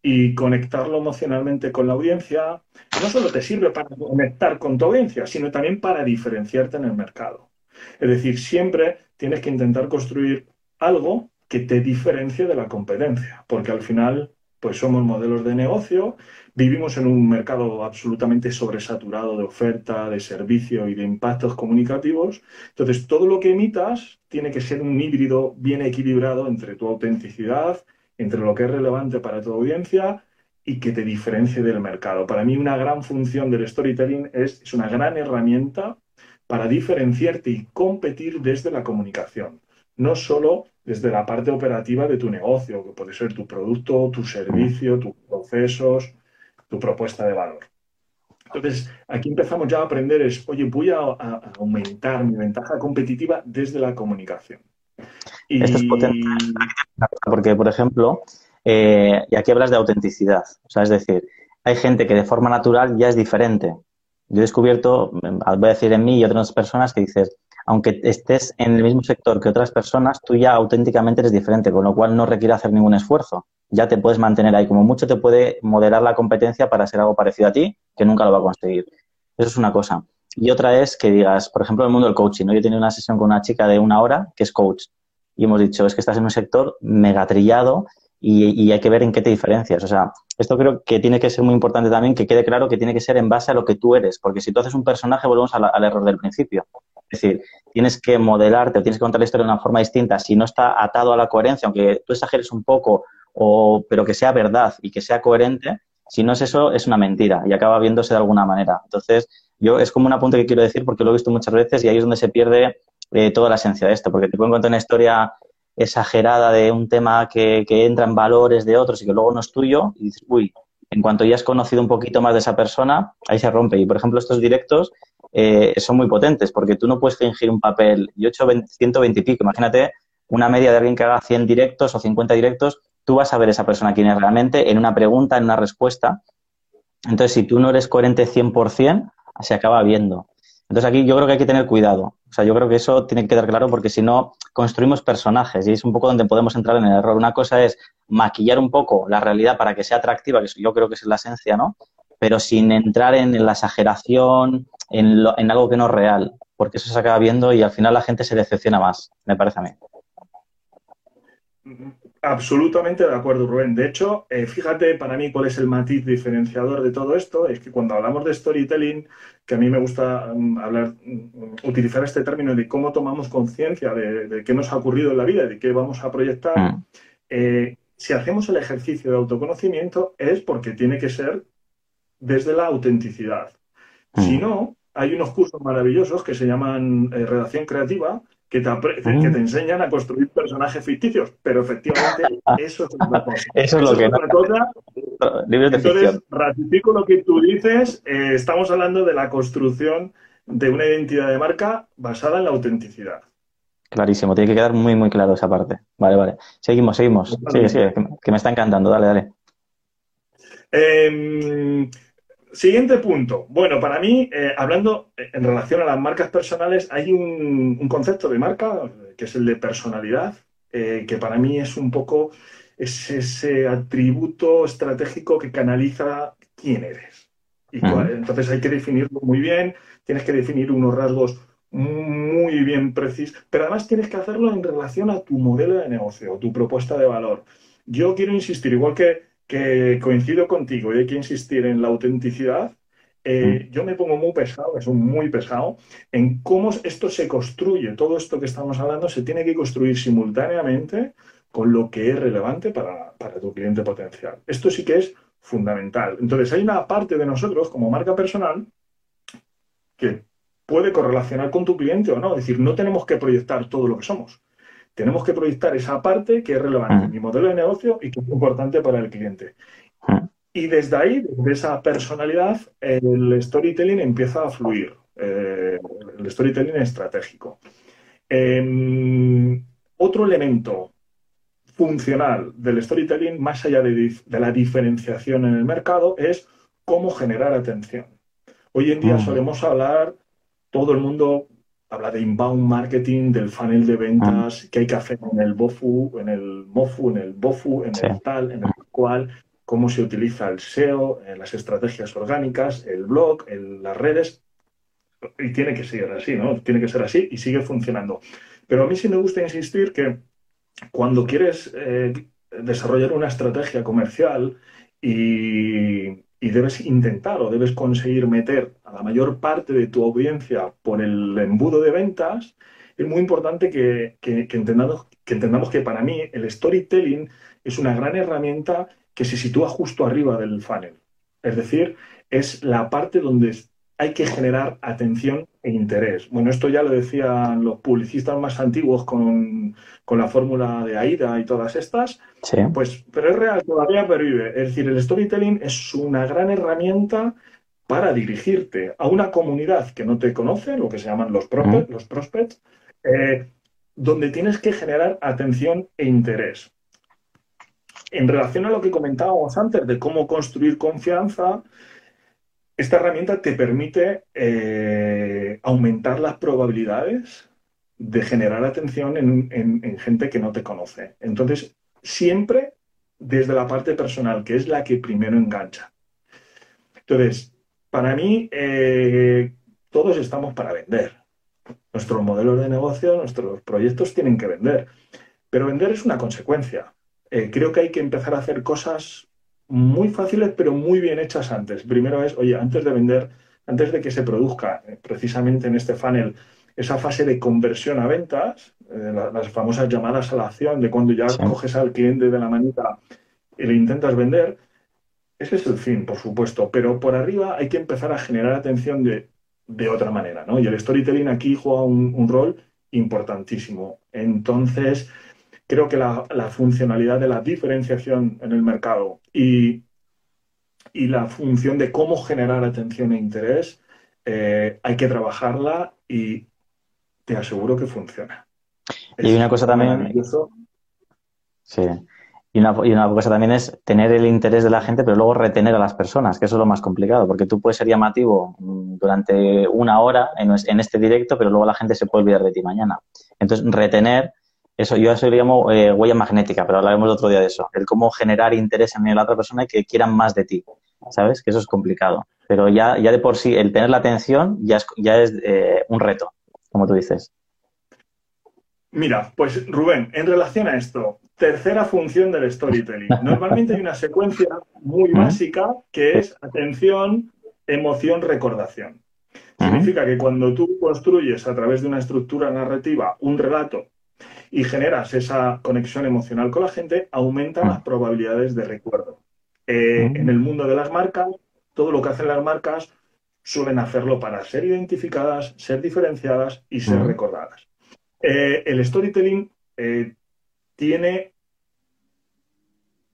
y conectarlo emocionalmente con la audiencia, no solo te sirve para conectar con tu audiencia, sino también para diferenciarte en el mercado. Es decir, siempre tienes que intentar construir algo que te diferencie de la competencia, porque al final, pues somos modelos de negocio, vivimos en un mercado absolutamente sobresaturado de oferta, de servicio y de impactos comunicativos. Entonces, todo lo que emitas tiene que ser un híbrido bien equilibrado entre tu autenticidad, entre lo que es relevante para tu audiencia y que te diferencie del mercado. Para mí una gran función del storytelling es, es una gran herramienta para diferenciarte y competir desde la comunicación, no solo desde la parte operativa de tu negocio, que puede ser tu producto, tu servicio, tus procesos, tu propuesta de valor. Entonces, aquí empezamos ya a aprender es, oye, voy a, aumentar mi ventaja competitiva desde la comunicación. Esto es potente, porque, por ejemplo, eh, y aquí hablas de autenticidad, o sea, es decir, hay gente que de forma natural ya es diferente. Yo he descubierto, voy a decir en mí y otras personas, que dices, aunque estés en el mismo sector que otras personas, tú ya auténticamente eres diferente, con lo cual no requiere hacer ningún esfuerzo. Ya te puedes mantener ahí. Como mucho te puede moderar la competencia para ser algo parecido a ti, que nunca lo va a conseguir. Eso es una cosa. Y otra es que digas, por ejemplo, en el mundo del coaching, ¿no? yo he tenido una sesión con una chica de una hora que es coach y hemos dicho, es que estás en un sector megatrillado y, hay que ver en qué te diferencias. O sea, esto creo que tiene que ser muy importante también, que quede claro que tiene que ser en base a lo que tú eres, porque si tú haces un personaje, volvemos al error del principio. Es decir, tienes que modelarte o tienes que contar la historia de una forma distinta. Si no está atado a la coherencia, aunque tú exageres un poco, o, pero que sea verdad y que sea coherente, si no es eso, es una mentira y acaba viéndose de alguna manera. Entonces, yo es como un apunte que quiero decir porque lo he visto muchas veces y ahí es donde se pierde eh, toda la esencia de esto, porque te pueden contar una historia exagerada de un tema que, entra en valores de otros y que luego no es tuyo, y dices, uy, en cuanto ya has conocido un poquito más de esa persona, ahí se rompe. Y, por ejemplo, estos directos eh, son muy potentes, porque tú no puedes fingir un papel. Yo he hecho 120 y pico, imagínate una media de alguien que haga 100 directos o 50 directos, tú vas a ver esa persona quién es realmente en una pregunta, en una respuesta. Entonces, si tú no eres coherente 100%, se acaba viendo. Entonces aquí yo creo que hay que tener cuidado. O sea, yo creo que eso tiene que quedar claro porque si no construimos personajes y es un poco donde podemos entrar en el error. Una cosa es maquillar un poco la realidad para que sea atractiva, que yo creo que es la esencia, ¿no? Pero sin entrar en la exageración, en, en algo que no es real, porque eso se acaba viendo y al final la gente se decepciona más, me parece a mí. Absolutamente de acuerdo, Rubén. De hecho, eh, fíjate para mí cuál es el matiz diferenciador de todo esto, es que cuando hablamos de storytelling, que a mí me gusta mm, hablar, mm, utilizar este término de cómo tomamos conciencia de, qué nos ha ocurrido en la vida, de qué vamos a proyectar, mm. eh, si hacemos el ejercicio de autoconocimiento es porque tiene que ser desde la autenticidad. Si no, hay unos cursos maravillosos que se llaman eh, redacción creativa, que te, que te mm. enseñan a construir personajes ficticios, pero efectivamente eso es otra cosa. eso es lo que Entonces, ratifico lo que tú dices, eh, estamos hablando de la construcción de una identidad de marca basada en la autenticidad. Clarísimo, tiene que quedar muy, muy claro esa parte. Vale, vale. Seguimos, seguimos. Sigue, sigue, que me está encantando. Dale, dale. Eh, Siguiente punto. Bueno, para mí, eh, hablando en relación a las marcas personales, hay un, concepto de marca que es el de personalidad, eh, que para mí es un poco ese atributo estratégico que canaliza quién eres. Y entonces hay que definirlo muy bien, tienes que definir unos rasgos muy bien precisos, pero además tienes que hacerlo en relación a tu modelo de negocio, tu propuesta de valor. Yo quiero insistir, igual que que coincido contigo y hay que insistir en la autenticidad. Eh, mm. yo me pongo muy pesado, es muy pesado, en cómo esto se construye. Todo esto que estamos hablando se tiene que construir simultáneamente con lo que es relevante para, tu cliente potencial. Esto sí que es fundamental. Entonces, hay una parte de nosotros como marca personal que puede correlacionar con tu cliente o no. Es decir, no tenemos que proyectar todo lo que somos tenemos que proyectar esa parte que es relevante en mi modelo de negocio y que es importante para el cliente. Y desde ahí, desde esa personalidad, el storytelling empieza a fluir, eh, el storytelling estratégico. Otro elemento funcional del storytelling, más allá de, la diferenciación en el mercado, es cómo generar atención. Hoy en día solemos hablar, todo el mundo habla de inbound marketing, del funnel de ventas, ah. que hay que hacer en el BOFU, en el MOFU, en el BOFU, en el tal, en el cual, cómo se utiliza el SEO, en las estrategias orgánicas, el blog, en las redes. Y tiene que ser así, ¿no? Tiene que ser así y sigue funcionando. Pero a mí sí me gusta insistir que cuando quieres eh, desarrollar una estrategia comercial y, y debes intentar o debes conseguir meter a la mayor parte de tu audiencia por el embudo de ventas, es muy importante que, entendamos, que entendamos que para mí el storytelling es una gran herramienta que se sitúa justo arriba del funnel. Es decir, es la parte donde hay que generar atención e interés. Bueno, esto ya lo decían los publicistas más antiguos con, la fórmula de AIDA y todas estas. Pues, pero es real, todavía pervive. Es decir, el storytelling es una gran herramienta para dirigirte a una comunidad que no te conoce, lo que se llaman los, los prospects, eh, donde tienes que generar atención e interés. En relación a lo que comentábamos antes de cómo construir confianza, esta herramienta te permite eh, aumentar las probabilidades de generar atención en, gente que no te conoce. Entonces, siempre desde la parte personal, que es la que primero engancha. Entonces, para mí, eh, todos estamos para vender. Nuestros modelos de negocio, nuestros proyectos tienen que vender. Pero vender es una consecuencia. eh, creo que hay que empezar a hacer cosas muy fáciles, pero muy bien hechas antes. Primero es, oye, antes de vender, antes de que se produzca eh, precisamente en este funnel esa fase de conversión a ventas, eh, las famosas llamadas a la acción, de cuando ya coges al cliente de la manita y le intentas vender, ese es el fin, por supuesto, pero por arriba hay que empezar a generar atención de, otra manera, ¿no? Y el storytelling aquí juega un, rol importantísimo. Entonces, creo que la, funcionalidad de la diferenciación en el mercado y, y, la función de cómo generar atención e interés, eh, hay que trabajarla y te aseguro que funciona. Y una cosa también... Sí. Y una, y una, cosa también es tener el interés de la gente, pero luego retener a las personas, que eso es lo más complicado, porque tú puedes ser llamativo mm, durante una hora en, en este directo, pero luego la gente se puede olvidar de ti mañana. Entonces, retener, eso yo eso lo llamo eh, huella magnética, pero hablaremos otro día de eso, el cómo generar interés en la otra persona y que quieran más de ti, ¿sabes? Que eso es complicado. Pero ya, ya de por sí, el tener la atención ya es, ya es eh, un reto, como tú dices. Mira, pues Rubén, en relación a esto, tercera función del storytelling. Normalmente hay una secuencia muy básica que es atención, emoción, recordación. Significa que cuando tú construyes a través de una estructura narrativa un relato y generas esa conexión emocional con la gente, aumentan las probabilidades de recuerdo. Eh, en el mundo de las marcas, todo lo que hacen las marcas suelen hacerlo para ser identificadas, ser diferenciadas y ser recordadas. Eh, el storytelling eh, tiene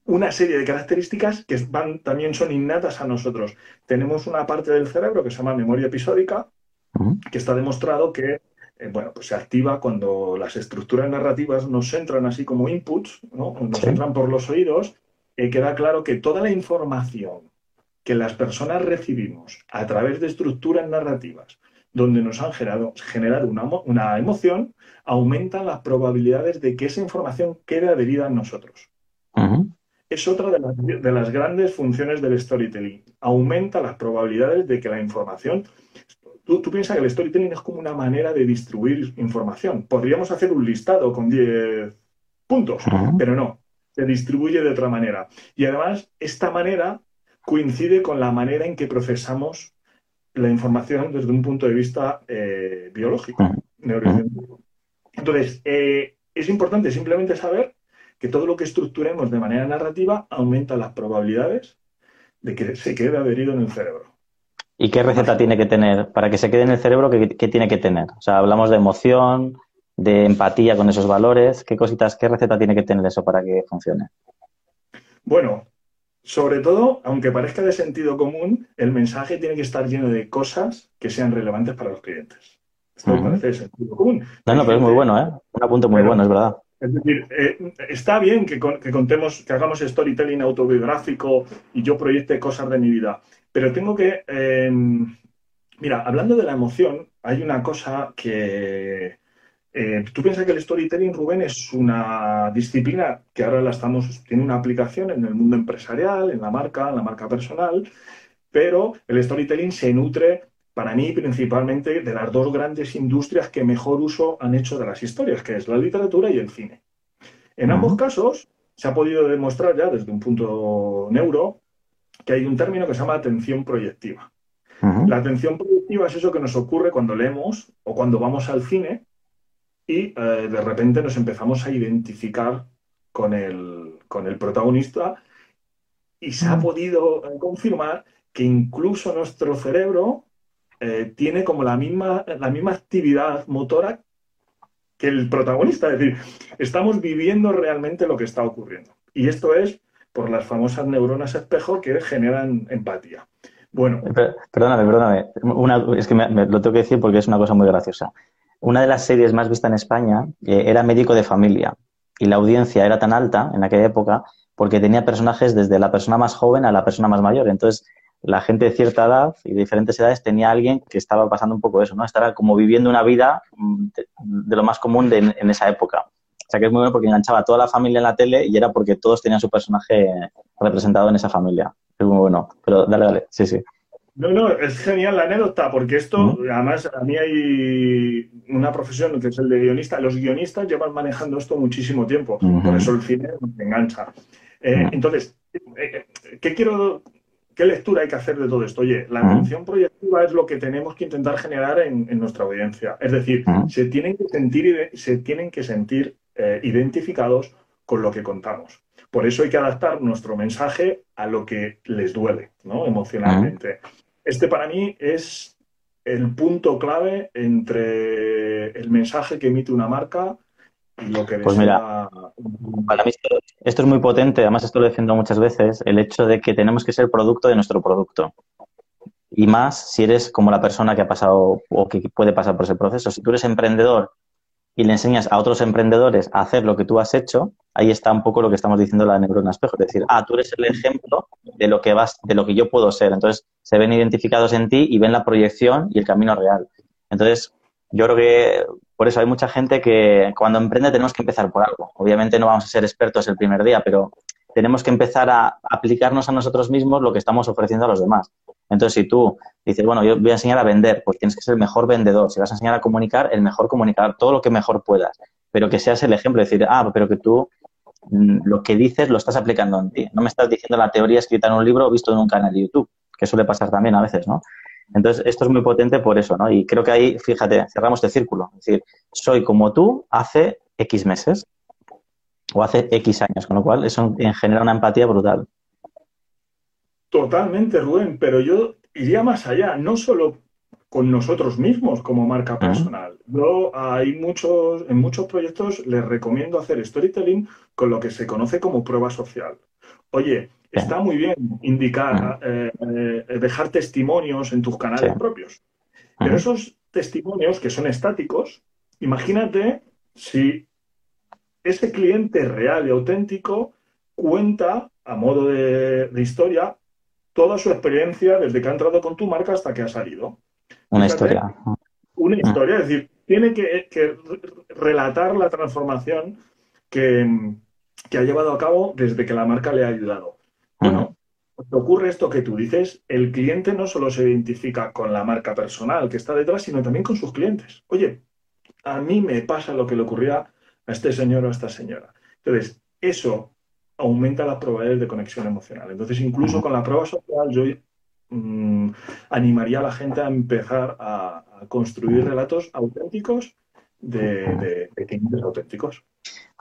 una serie de características que van, también son innatas a nosotros. Tenemos una parte del cerebro que se llama memoria episódica, que está demostrado que bueno, pues se activa cuando las estructuras narrativas nos entran así como inputs, ¿no? nos entran por los oídos, y queda claro que toda la información que las personas recibimos a través de estructuras narrativas donde nos han generado, generado una, emoción, aumentan las probabilidades de que esa información quede adherida en nosotros. Es otra de las, grandes funciones del storytelling. Aumenta las probabilidades de que la información... Tú, piensas que el storytelling es como una manera de distribuir información. Podríamos hacer un listado con 10 puntos, pero no, se distribuye de otra manera. Y además, esta manera coincide con la manera en que procesamos la información desde un punto de vista eh, biológico, Entonces, eh, es importante simplemente saber que todo lo que estructuremos de manera narrativa aumenta las probabilidades de que se quede adherido en el cerebro. ¿Y qué receta tiene que tener? Para que se quede en el cerebro, ¿qué, ¿qué, tiene que tener? O sea, hablamos de emoción, de empatía con esos valores. ¿Qué cositas, qué receta tiene que tener eso para que funcione? Bueno, sobre todo, aunque parezca de sentido común, el mensaje tiene que estar lleno de cosas que sean relevantes para los clientes. Esto parece de sentido común. No, no, pero es muy bueno, ¿eh? Un apunte muy bueno, es verdad. Es decir, eh, está bien que, contemos, que hagamos storytelling autobiográfico y yo proyecte cosas de mi vida, pero tengo que. Eh, mira, hablando de la emoción, hay una cosa que, eh, tú piensas que el storytelling, Rubén, es una disciplina que ahora la estamos, tiene una aplicación en el mundo empresarial, en la marca, en la marca personal, pero el storytelling se nutre, para mí, principalmente de las dos grandes industrias que mejor uso han hecho de las historias, que es la literatura y el cine. En ambos casos, se ha podido demostrar ya desde un punto neuro que hay un término que se llama atención proyectiva. La atención proyectiva es eso que nos ocurre cuando leemos o cuando vamos al cine y eh, de repente nos empezamos a identificar con el, con el protagonista y se ha podido eh, confirmar que incluso nuestro cerebro eh, tiene como la misma, la misma actividad motora que el protagonista. Es decir, estamos viviendo realmente lo que está ocurriendo. Y esto es por las famosas neuronas espejo que generan empatía. Bueno. Perdóname, perdóname. es que lo tengo que decir porque es una cosa muy graciosa una de las series más vistas en España eh, era Médico de Familia y la audiencia era tan alta en aquella época porque tenía personajes desde la persona más joven a la persona más mayor. Entonces, la gente de cierta edad y de diferentes edades tenía alguien que estaba pasando un poco eso, ¿no? Estaba como viviendo una vida mm, de, lo más común en esa época. O sea que es muy bueno porque enganchaba a toda la familia en la tele y era porque todos tenían su personaje representado en esa familia. Es muy bueno. Pero dale, dale. Sí, sí. No, no, es genial la anécdota, porque esto, además, a mí hay una profesión que es el de guionista. Los guionistas llevan manejando esto muchísimo tiempo, por eso el cine me engancha. Eh, entonces, eh, eh, ¿qué quiero, qué lectura hay que hacer de todo esto? Oye, la atención proyectiva es lo que tenemos que intentar generar en, nuestra audiencia. Es decir, se tienen que sentir, se tienen que sentir identificados con lo que contamos. Por eso hay que adaptar nuestro mensaje a lo que les duele, ¿no? Emocionalmente. Este para mí es el punto clave entre el mensaje que emite una marca lo que pues mira, para mí esto, es muy potente, además esto lo defiendo muchas veces, el hecho de que tenemos que ser producto de nuestro producto. Y más si eres como la persona que ha pasado o que puede pasar por ese proceso. Si tú eres emprendedor y le enseñas a otros emprendedores a hacer lo que tú has hecho, ahí está un poco lo que estamos diciendo la neurona espejo, es decir, ah, tú eres el ejemplo de lo que vas, de lo que yo puedo ser. Entonces, se ven identificados en ti y ven la proyección y el camino real. Entonces, yo creo que por eso hay mucha gente que cuando emprende tenemos que empezar por algo. Obviamente no vamos a ser expertos el primer día, pero tenemos que empezar a aplicarnos a nosotros mismos lo que estamos ofreciendo a los demás. Entonces, si tú dices, bueno, yo voy a enseñar a vender, pues tienes que ser el mejor vendedor. Si vas a enseñar a comunicar, el mejor comunicador, todo lo que mejor puedas. Pero que seas el ejemplo, decir, ah, pero que tú mm, lo que dices lo estás aplicando en ti. No me estás diciendo la teoría escrita en un libro o visto en un canal de YouTube, que suele pasar también a veces, ¿no? Entonces, esto es muy potente por eso, ¿no? Y creo que ahí, fíjate, cerramos este círculo. Es decir, soy como tú hace X meses o hace X años, con lo cual eso genera una empatía brutal. Totalmente, Rubén, pero yo iría más allá, no solo con nosotros mismos como marca personal. Yo hay muchos, en muchos proyectos les recomiendo hacer storytelling con lo que se conoce como prueba social. Oye, está muy bien indicar, eh, eh, dejar testimonios en tus canales propios, pero esos testimonios que son estáticos, imagínate si ese cliente real y auténtico cuenta a modo de historia toda su experiencia desde que ha entrado con tu marca hasta que ha salido. Una historia. Una ah. historia, es decir, tiene que, relatar la transformación que, ha llevado a cabo desde que la marca le ha ayudado. Bueno, ocurre esto que tú dices, el cliente no solo se identifica con la marca personal que está detrás, sino también con sus clientes. Oye, a mí me pasa lo que le ocurría a este señor o a esta señora. Entonces, eso aumenta las probabilidades de conexión emocional. Entonces, incluso con la prueba social, yo mm, animaría a la gente a empezar a, construir relatos auténticos de, clientes auténticos.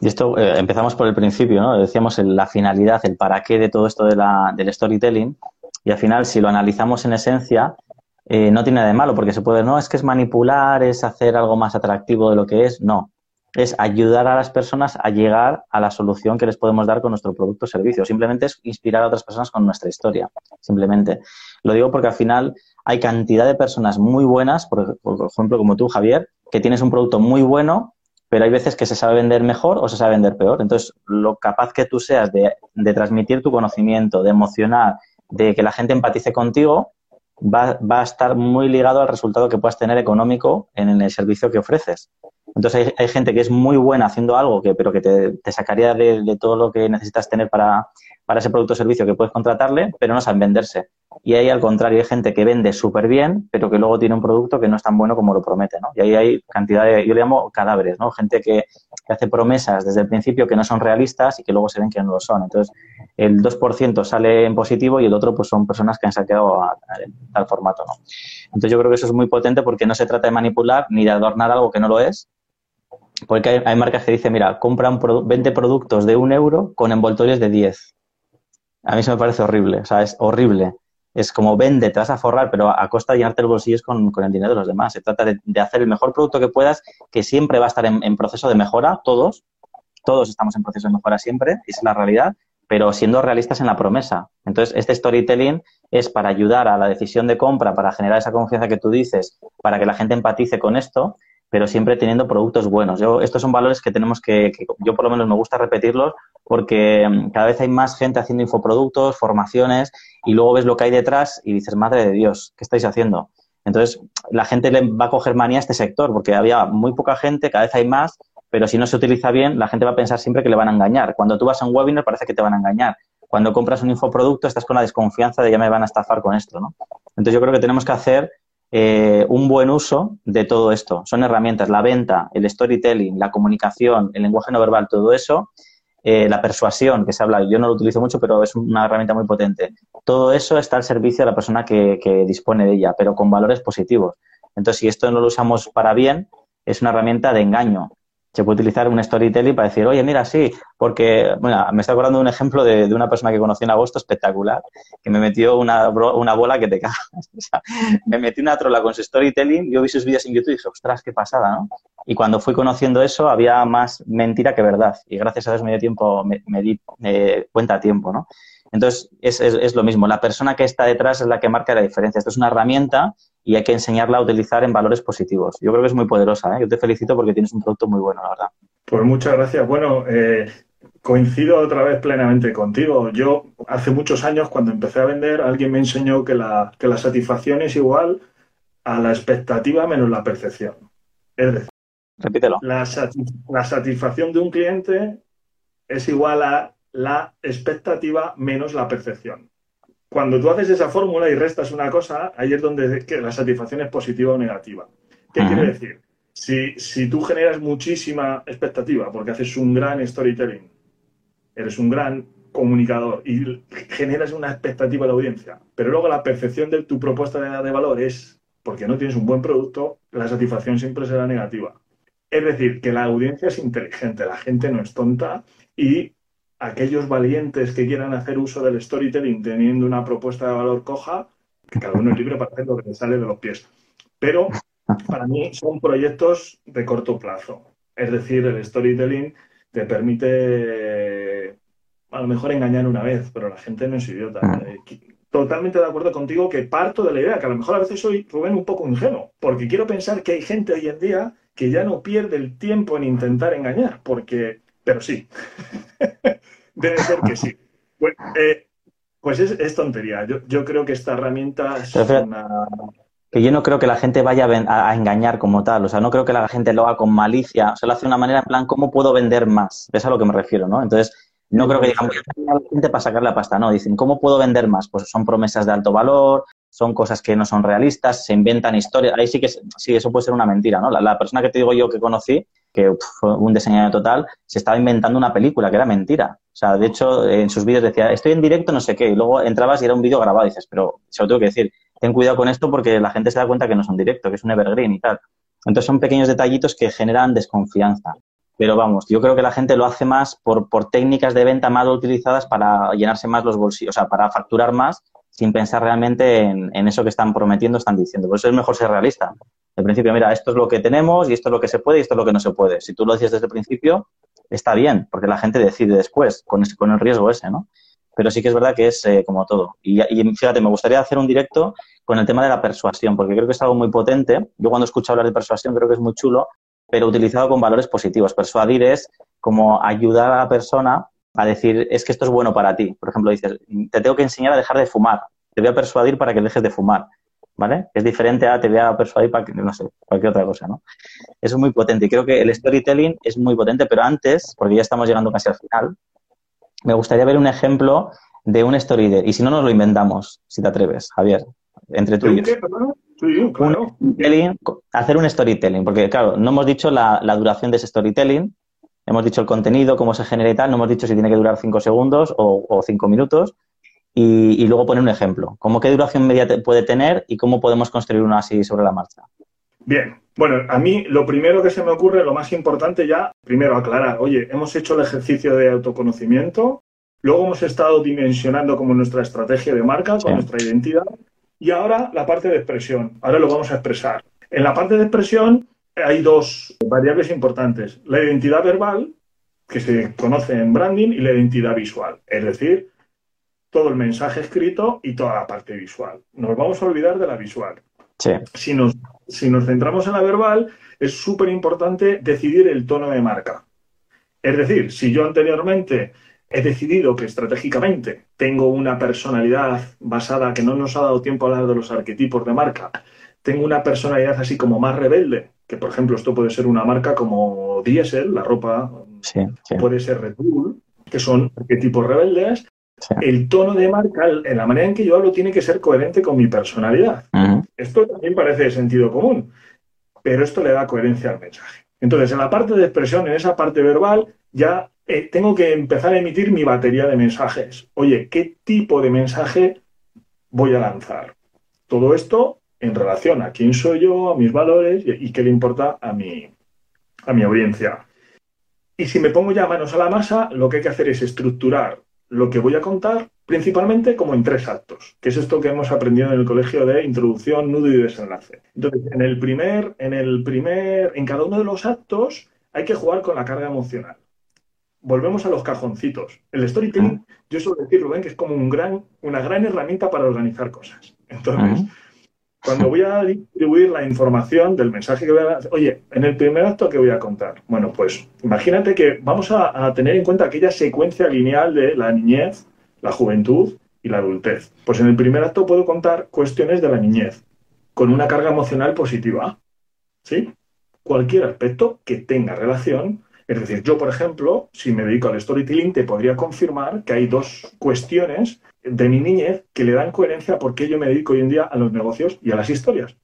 Y esto eh, empezamos por el principio, ¿no? Decíamos la finalidad, el para qué de todo esto de la, del storytelling. Y al final, si lo analizamos en esencia, eh, no tiene nada de malo, porque se puede, no, es que es manipular, es hacer algo más atractivo de lo que es. No, es ayudar a las personas a llegar a la solución que les podemos dar con nuestro producto o servicio. Simplemente es inspirar a otras personas con nuestra historia. Simplemente. Lo digo porque al final hay cantidad de personas muy buenas, por, ejemplo, como tú, Javier, que tienes un producto muy bueno, pero hay veces que se sabe vender mejor o se sabe vender peor. Entonces, lo capaz que tú seas de, de transmitir tu conocimiento, de emocionar, de que la gente empatice contigo, va, va, a estar muy ligado al resultado que puedas tener económico en el servicio que ofreces. Entonces hay, gente que es muy buena haciendo algo, que, pero que te, sacaría de, todo lo que necesitas tener para, ese producto o servicio que puedes contratarle, pero no saben venderse. Y ahí al contrario hay gente que vende súper bien, pero que luego tiene un producto que no es tan bueno como lo promete, ¿no? Y ahí hay cantidad de, yo le llamo cadáveres, ¿no? Gente que, hace promesas desde el principio que no son realistas y que luego se ven que no lo son. Entonces el 2% sale en positivo y el otro pues son personas que han saqueado a, tal formato, ¿no? Entonces yo creo que eso es muy potente porque no se trata de manipular ni de adornar algo que no lo es, porque hay, marcas que dicen, mira, compran 20 productos de un euro con envoltorios de 10. A mí eso me parece horrible, o sea, es horrible. Es como vende, te vas a forrar, pero a costa de llenarte los bolsillos con, el dinero de los demás. Se trata de, hacer el mejor producto que puedas, que siempre va a estar en, proceso de mejora, todos. Todos estamos en proceso de mejora siempre, es la realidad, pero siendo realistas en la promesa. Entonces, este storytelling es para ayudar a la decisión de compra, para generar esa confianza que tú dices, para que la gente empatice con esto pero siempre teniendo productos buenos. Yo, estos son valores que tenemos que, yo por lo menos me gusta repetirlos porque mm, cada vez hay más gente haciendo infoproductos, formaciones y luego ves lo que hay detrás y dices, madre de Dios, ¿qué estáis haciendo? Entonces, la gente le va a coger manía a este sector porque había muy poca gente, cada vez hay más, pero si no se utiliza bien, la gente va a pensar siempre que le van a engañar. Cuando tú vas a un webinar parece que te van a engañar. cuando compras un infoproducto estás con la desconfianza de ya me van a estafar con esto, ¿no? Entonces yo creo que tenemos que hacer eh, un buen uso de todo esto. Son herramientas, la venta, el storytelling, la comunicación, el lenguaje no verbal, todo eso, eh, la persuasión, que se habla, yo no lo utilizo mucho, pero es una herramienta muy potente. Todo eso está al servicio de la persona que, que dispone de ella, pero con valores positivos. Entonces, si esto no lo usamos para bien, es una herramienta de engaño se puede utilizar un storytelling para decir, oye, mira, sí, porque, bueno, me está acordando de un ejemplo de, una persona que conocí en agosto espectacular, que me metió una, una bola que te cagas. me metí una trola con su storytelling, yo vi sus vídeos en YouTube y dije, ostras, qué pasada, ¿no? Y cuando fui conociendo eso, había más mentira que verdad. Y gracias a Dios me dio tiempo, me, di eh, cuenta a tiempo, ¿no? Entonces, es, es, es, lo mismo. La persona que está detrás es la que marca la diferencia. Esto es una herramienta y hay que enseñarla a utilizar en valores positivos. Yo creo que es muy poderosa. ¿eh? Yo te felicito porque tienes un producto muy bueno, la verdad. Pues muchas gracias. Bueno, eh, coincido otra vez plenamente contigo. Yo hace muchos años, cuando empecé a vender, alguien me enseñó que la, que la satisfacción es igual a la expectativa menos la percepción. Es decir, Repítelo. La, la satisfacción de un cliente es igual a la expectativa menos la percepción cuando tú haces esa fórmula y restas una cosa, ahí es donde la satisfacción es positiva o negativa. ¿Qué quiere decir? Si, si, tú generas muchísima expectativa porque haces un gran storytelling, eres un gran comunicador y generas una expectativa de la audiencia, pero luego la percepción de tu propuesta de, de valor es porque no tienes un buen producto, la satisfacción siempre será negativa. Es decir, que la audiencia es inteligente, la gente no es tonta y aquellos valientes que quieran hacer uso del storytelling teniendo una propuesta de valor coja, que cada uno es libre para hacer lo que le sale de los pies. Pero para mí son proyectos de corto plazo. Es decir, el storytelling te permite a lo mejor engañar una vez, pero la gente no es idiota. Ah. Eh, totalmente de acuerdo contigo que parto de la idea, que a lo mejor a veces soy, Rubén, un poco ingenuo, porque quiero pensar que hay gente hoy en día que ya no pierde el tiempo en intentar engañar, porque, pero sí, Debe ser que sí. Eh, pues es, tontería. Yo, creo que esta herramienta es una... Que yo no creo que la gente vaya a, engañar como tal. O sea, no creo que la gente lo haga con malicia. O sea, lo hace de una manera en plan, ¿cómo puedo vender más? Es a lo que me refiero, ¿no? Entonces, no creo que digan, a la gente para sacar la pasta. No, dicen, ¿cómo puedo vender más? Pues son promesas de alto valor, son cosas que no son realistas, se inventan historias. Ahí sí que sí, eso puede ser una mentira, ¿no? La, persona que te digo yo que conocí, que fue un diseñador total, se estaba inventando una película que era mentira. O sea, de hecho, en sus vídeos decía, estoy en directo, no sé qué, y luego entrabas y era un vídeo grabado y dices, pero se lo tengo que decir, ten cuidado con esto porque la gente se da cuenta que no es un directo, que es un evergreen y tal. Entonces son pequeños detallitos que generan desconfianza. Pero vamos, yo creo que la gente lo hace más por, por técnicas de venta más utilizadas para llenarse más los bolsillos, o sea, para facturar más sin pensar realmente en, eso que están prometiendo, están diciendo. Por eso es mejor ser realista. Al principio, mira, esto es lo que tenemos y esto es lo que se puede y esto es lo que no se puede. Si tú lo dices desde el principio, está bien, porque la gente decide después, con, el riesgo ese, ¿no? Pero sí que es verdad que es eh, como todo. Y, fíjate, me gustaría hacer un directo con el tema de la persuasión, porque creo que es algo muy potente. Yo cuando escucho hablar de persuasión creo que es muy chulo, pero utilizado con valores positivos. Persuadir es como ayudar a la persona a decir, es que esto es bueno para ti. Por ejemplo, dices, te tengo que enseñar a dejar de fumar. Te voy a persuadir para que dejes de fumar. ¿vale? Es diferente a te voy a persuadir para que, no sé, cualquier otra cosa, ¿no? Eso es muy potente y creo que el storytelling es muy potente, pero antes, porque ya estamos llegando casi al final, me gustaría ver un ejemplo de un storytelling. Y si no, nos lo inventamos, si te atreves, Javier, entre tú y yo. hacer un storytelling, porque claro, no hemos dicho la, duración de ese storytelling, hemos dicho el contenido, cómo se genera y tal, no hemos dicho si tiene que durar cinco segundos o, o cinco minutos, y, luego poner un ejemplo. ¿Cómo qué duración media puede tener y cómo podemos construir uno así sobre la marcha? Bien, bueno, a mí lo primero que se me ocurre, lo más importante ya, primero aclarar, oye, hemos hecho el ejercicio de autoconocimiento, luego hemos estado dimensionando como nuestra estrategia de marca, con nuestra identidad, y ahora la parte de expresión, ahora lo vamos a expresar. En la parte de expresión hay dos variables importantes, la identidad verbal, que se conoce en branding, y la identidad visual, es decir, todo el mensaje escrito y toda la parte visual. Nos vamos a olvidar de la visual. Si, nos, si nos centramos en la verbal, es súper importante decidir el tono de marca. Es decir, si yo anteriormente he decidido que estratégicamente tengo una personalidad basada, que no nos ha dado tiempo a hablar de los arquetipos de marca, tengo una personalidad así como más rebelde, que por ejemplo esto puede ser una marca como Diesel, la ropa, puede ser Red Bull, que son arquetipos rebeldes, El tono de marca, en la manera en que yo hablo, tiene que ser coherente con mi personalidad. Esto también parece de sentido común, pero esto le da coherencia al mensaje. Entonces, en la parte de expresión, en esa parte verbal, ya eh, tengo que empezar a emitir mi batería de mensajes. Oye, ¿qué tipo de mensaje voy a lanzar? Todo esto en relación a quién soy yo, a mis valores y, qué le importa a mi, a mi audiencia. Y si me pongo ya manos a la masa, lo que hay que hacer es estructurar lo que voy a contar principalmente como en tres actos, que es esto que hemos aprendido en el colegio de introducción, nudo y desenlace. Entonces, en el primer, en el primer, en cada uno de los actos hay que jugar con la carga emocional. Volvemos a los cajoncitos. El storytelling, yo suelo decir, Rubén, que es como un gran, una gran herramienta para organizar cosas. Entonces, cuando voy a distribuir la información del mensaje que voy a oye, en el primer acto, ¿qué voy a contar? Bueno, pues imagínate que vamos a, tener en cuenta aquella secuencia lineal de la niñez, la juventud y la adultez. Pues en el primer acto puedo contar cuestiones de la niñez con una carga emocional positiva. ¿Sí? Cualquier aspecto que tenga relación es decir, yo, por ejemplo, si me dedico al storytelling, te podría confirmar que hay dos cuestiones de mi niñez que le dan coherencia a por qué yo me dedico hoy en día a los negocios y a las historias.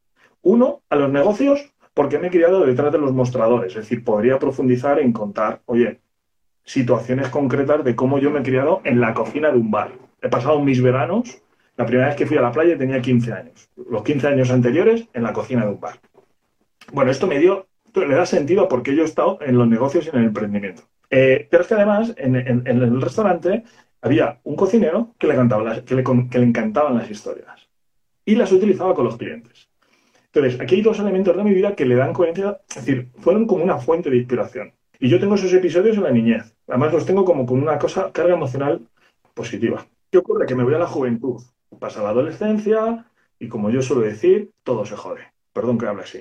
Uno, a los negocios, porque me he criado detrás de los mostradores. Es decir, podría profundizar en contar, oye, situaciones concretas de cómo yo me he criado en la cocina de un bar. He pasado mis veranos, la primera vez que fui a la playa tenía 15 años. Los 15 años anteriores en la cocina de un bar. Bueno, esto me dio le da sentido porque yo he estado en los negocios y en el emprendimiento. Eh, pero es que además en, el restaurante había un cocinero que le, que, le, encantaban las historias y las utilizaba con los clientes. Entonces, aquí hay dos elementos de mi vida que le dan coherencia, es decir, fueron como una fuente de inspiración. Y yo tengo esos episodios en la niñez. Además, los tengo como con una cosa, carga emocional positiva. ¿Qué ocurre? Que me voy a la juventud, pasa la adolescencia y, como yo suelo decir, todo se jode. Perdón que hable así.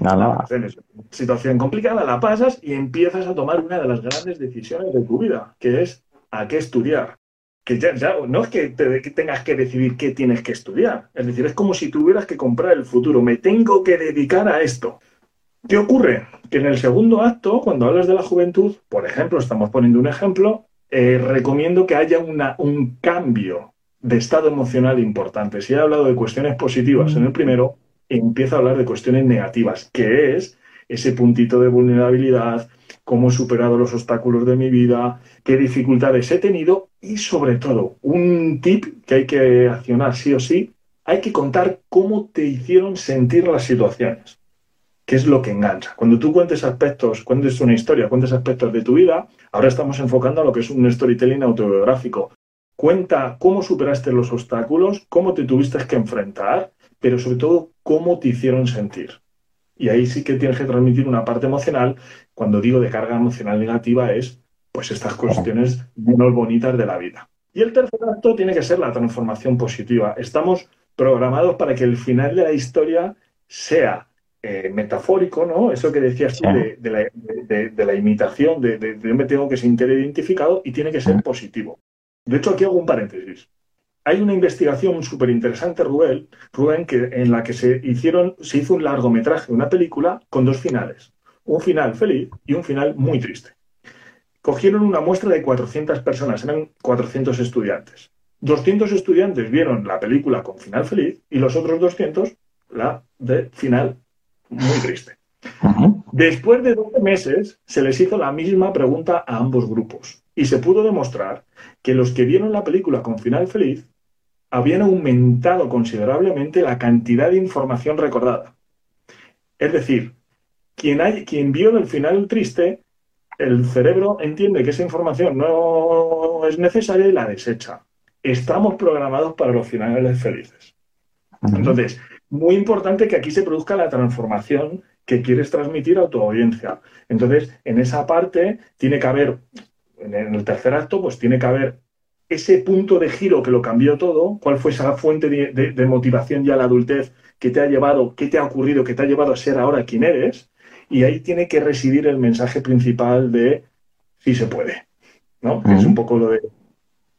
Nada. Situación complicada, la pasas y empiezas a tomar una de las grandes decisiones de tu vida, que es a qué estudiar. Que ya, no es que, tengas que decidir qué tienes que estudiar. Es decir, es como si tuvieras que comprar el futuro. Me tengo que dedicar a esto. ¿Qué ocurre? Que en el segundo acto, cuando hablas de la juventud, por ejemplo, estamos poniendo un ejemplo, eh, recomiendo que haya una, un cambio de estado emocional importante. Si he hablado de cuestiones positivas en el primero, empieza a hablar de cuestiones negativas, que es ese puntito de vulnerabilidad, cómo he superado los obstáculos de mi vida, qué dificultades he tenido y sobre todo un tip que hay que accionar sí o sí, hay que contar cómo te hicieron sentir las situaciones, que es lo que engancha. Cuando tú cuentes aspectos, cuentes una historia, cuentes aspectos de tu vida, ahora estamos enfocando a lo que es un storytelling autobiográfico. Cuenta cómo superaste los obstáculos, cómo te tuviste que enfrentar, pero sobre todo cómo te hicieron sentir. Y ahí sí que tienes que transmitir una parte emocional. Cuando digo de carga emocional negativa es pues estas cuestiones menos bonitas de la vida. Y el tercer acto tiene que ser la transformación positiva. Estamos programados para que el final de la historia sea eh, metafórico, ¿no? Eso que decías tú de, la, imitación, de, de, yo me tengo que sentir identificado y tiene que ser positivo. De hecho, aquí hago un paréntesis hay una investigación súper interesante, Rubén, Rubén, que, en la que se hicieron, se hizo un largometraje, una película con dos finales. Un final feliz y un final muy triste. Cogieron una muestra de 400 personas, eran 400 estudiantes. 200 estudiantes vieron la película con final feliz y los otros 200 la de final muy triste. Después de 12 meses se les hizo la misma pregunta a ambos grupos y se pudo demostrar que los que vieron la película con final feliz habían aumentado considerablemente la cantidad de información recordada. Es decir, quien, hay, quien vio el final triste, el cerebro entiende que esa información no es necesaria y la desecha. Estamos programados para los finales felices. Entonces, muy importante que aquí se produzca la transformación que quieres transmitir a tu audiencia. Entonces, en esa parte tiene que haber, en el tercer acto, pues tiene que haber ese punto de giro que lo cambió todo, cuál fue esa fuente de, motivación ya a la adultez que te ha llevado, qué te ha ocurrido, que te ha llevado a ser ahora quien eres, y ahí tiene que residir el mensaje principal de sí se puede, ¿no? Es un poco lo de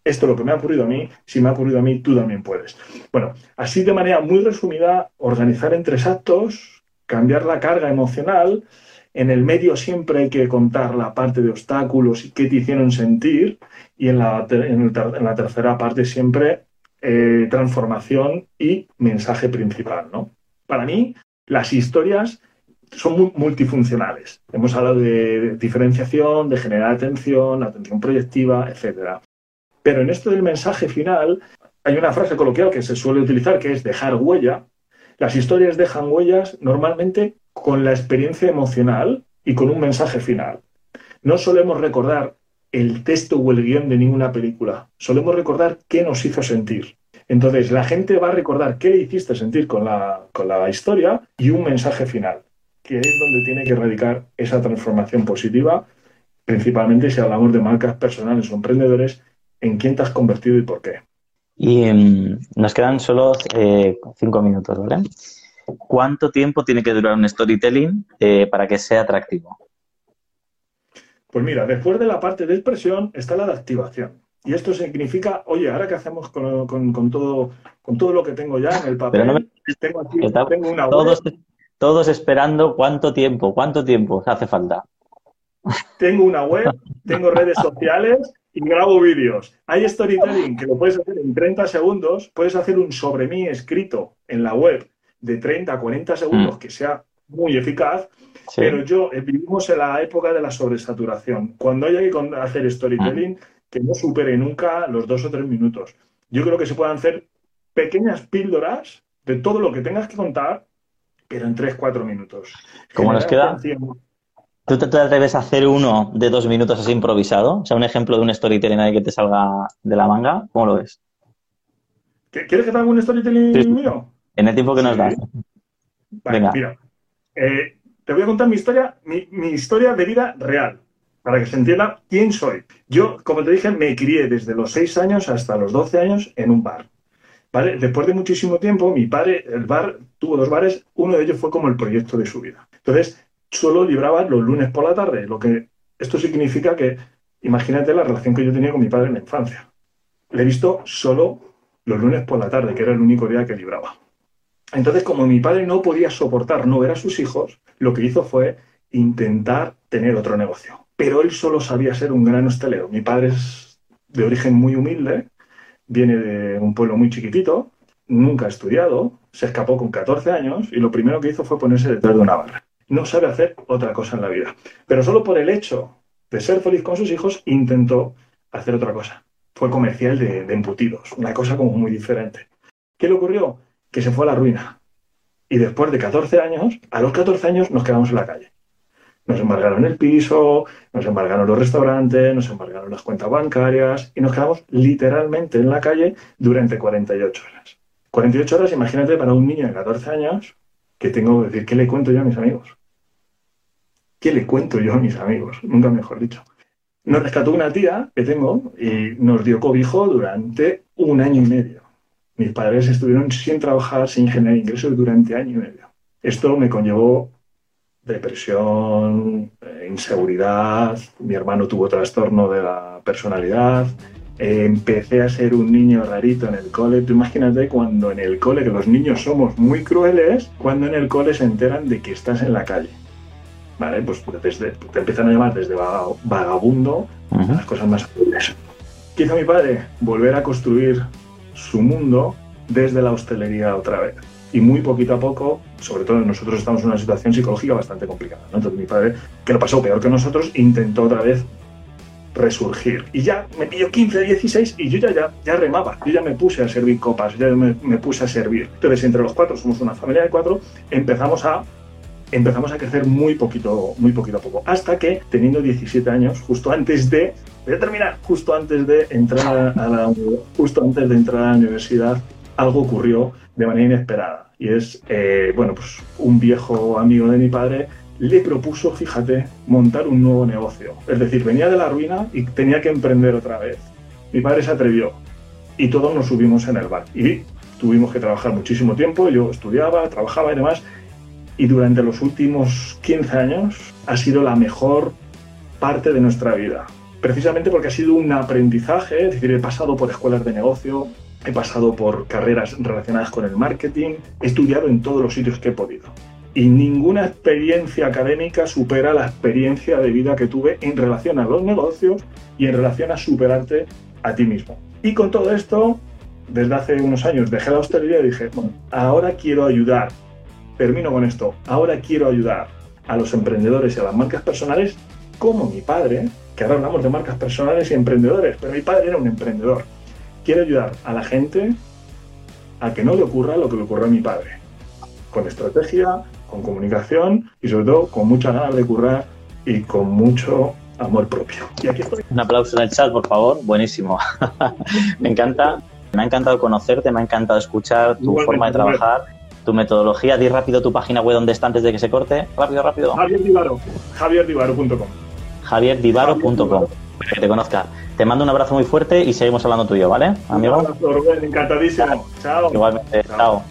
esto lo que me ha ocurrido a mí, si me ha ocurrido a mí, tú también puedes. Bueno, así de manera muy resumida, organizar en tres actos, cambiar la carga emocional En el medio siempre hay que contar la parte de obstáculos y qué te hicieron sentir. Y en la, en la tercera parte siempre eh, transformación y mensaje principal. ¿no? Para mí, las historias son multifuncionales. Hemos hablado de diferenciación, de generar atención, atención proyectiva, etc. Pero en esto del mensaje final hay una frase coloquial que se suele utilizar que es dejar huella. Las historias dejan huellas normalmente con la experiencia emocional y con un mensaje final. No solemos recordar el texto o el guion de ninguna película, solemos recordar qué nos hizo sentir. Entonces, la gente va a recordar qué le hiciste sentir con la, con la historia y un mensaje final, que es donde tiene que radicar esa transformación positiva, principalmente si hablamos de marcas personales o emprendedores, en quién te has convertido y por qué. Y em, nos quedan solo eh, cinco minutos, ¿vale? ¿Cuánto tiempo tiene que durar un storytelling eh, para que sea atractivo? Pues mira, después de la parte de expresión está la de activación. Y esto significa, oye, ahora qué hacemos con, todo, con todo lo que tengo ya en el papel. tengo aquí, tengo una todos, todos esperando cuánto tiempo, cuánto tiempo hace falta. Tengo una web, tengo redes sociales y grabo vídeos. Hay storytelling que lo puedes hacer en 30 segundos, puedes hacer un sobre mí escrito en la web de 30 a 40 segundos mm. que sea muy eficaz, pero yo eh, vivimos en la época de la sobresaturación. Cuando hay que hacer storytelling, que no supere nunca los dos o tres minutos. Yo creo que se pueden hacer pequeñas píldoras de todo lo que tengas que contar, pero en tres, cuatro minutos. ¿Cómo nos queda? ¿Tú te atreves a hacer uno de dos minutos así improvisado? O sea, un ejemplo de un storytelling ahí que te salga de la manga. ¿Cómo lo ves? ¿Quieres que te haga un storytelling mío? En el tiempo que nos das. Venga. Mira, eh, te voy a contar mi historia, mi, historia de vida real, para que se entienda quién soy. Yo, como te dije, me crié desde los 6 años hasta los 12 años en un bar. ¿Vale? Después de muchísimo tiempo, mi padre, el bar, tuvo dos bares, uno de ellos fue como el proyecto de su vida. Entonces, solo libraba los lunes por la tarde, lo que esto significa que, imagínate la relación que yo tenía con mi padre en la infancia. Le he visto solo los lunes por la tarde, que era el único día que libraba. Entonces, como mi padre no podía soportar no ver a sus hijos, lo que hizo fue intentar tener otro negocio. Pero él solo sabía ser un gran hostelero. Mi padre es de origen muy humilde, viene de un pueblo muy chiquitito, nunca ha estudiado, se escapó con 14 años y lo primero que hizo fue ponerse detrás de una barra. No sabe hacer otra cosa en la vida. Pero solo por el hecho de ser feliz con sus hijos, intentó hacer otra cosa. Fue comercial de, embutidos, una cosa como muy diferente. ¿Qué le ocurrió? Que se fue a la ruina. Y después de 14 años, a los 14 años nos quedamos en la calle. Nos embargaron el piso, nos embargaron los restaurantes, nos embargaron las cuentas bancarias y nos quedamos literalmente en la calle durante 48 horas. 48 horas, imagínate, para un niño de 14 años que tengo que decir, ¿qué le cuento yo a mis amigos? ¿Qué le cuento yo a mis amigos? Nunca mejor dicho. Nos rescató una tía que tengo y nos dio cobijo durante un año y medio. Mis padres estuvieron sin trabajar, sin generar ingresos durante año y medio. Esto me conllevó depresión, eh, inseguridad, mi hermano tuvo trastorno de la personalidad, empecé a ser un niño rarito en el cole. Tú imagínate cuando en el cole, que los niños somos muy crueles, cuando en el cole se enteran de que estás en la calle. ¿Vale? Pues te empiezan a llamar desde vagabundo a las cosas más crueles. ¿Qué hizo mi padre? Volver a construir su mundo desde la hostelería otra vez. Y muy poquito a poco, sobre todo nosotros estamos en una situación psicológica bastante complicada. Entonces mi padre, que lo pasó peor que nosotros, intentó otra vez resurgir. Y ya me pilló 15, 16 y yo ya, ya, ya remaba. Yo ya me puse a servir copas, ya me, me puse a servir. Entonces entre los cuatro, somos una familia de cuatro, empezamos a empezamos a crecer muy poquito, muy poquito a poco, hasta que teniendo 17 años, justo antes de, voy a terminar, justo antes de entrar a la, justo antes de entrar a la universidad, algo ocurrió de manera inesperada y es, eh, bueno, pues un viejo amigo de mi padre le propuso, fíjate, montar un nuevo negocio. Es decir, venía de la ruina y tenía que emprender otra vez. Mi padre se atrevió y todos nos subimos en el bar y tuvimos que trabajar muchísimo tiempo. Yo estudiaba, trabajaba y demás y durante los últimos 15 años ha sido la mejor parte de nuestra vida. Precisamente porque ha sido un aprendizaje, es decir, he pasado por escuelas de negocio, he pasado por carreras relacionadas con el marketing, he estudiado en todos los sitios que he podido. Y ninguna experiencia académica supera la experiencia de vida que tuve en relación a los negocios y en relación a superarte a ti mismo. Y con todo esto, desde hace unos años dejé la hostelería y dije, bueno, ahora quiero ayudar, termino con esto, ahora quiero ayudar a los emprendedores y a las marcas personales como mi padre, que ahora hablamos de marcas personales y emprendedores, pero mi padre era un emprendedor. Quiero ayudar a la gente a que no le ocurra lo que le ocurrió a mi padre, con estrategia, con comunicación y sobre todo con muchas ganas de currar y con mucho amor propio. Y aquí estoy. Un aplauso en el chat, por favor. Buenísimo. me encanta. Me ha encantado conocerte, me ha encantado escuchar tu forma de trabajar, tu metodología. Di rápido tu página web donde está antes de que se corte. Rápido, rápido. Javier Divaro. javierdivaro.com. Javierdivaro.com. Que te conozca. Te mando un abrazo muy fuerte y seguimos hablando tú y yo, ¿vale, amigo? Un abrazo, Rubén. Encantadísimo. Chao. Igualmente. chao.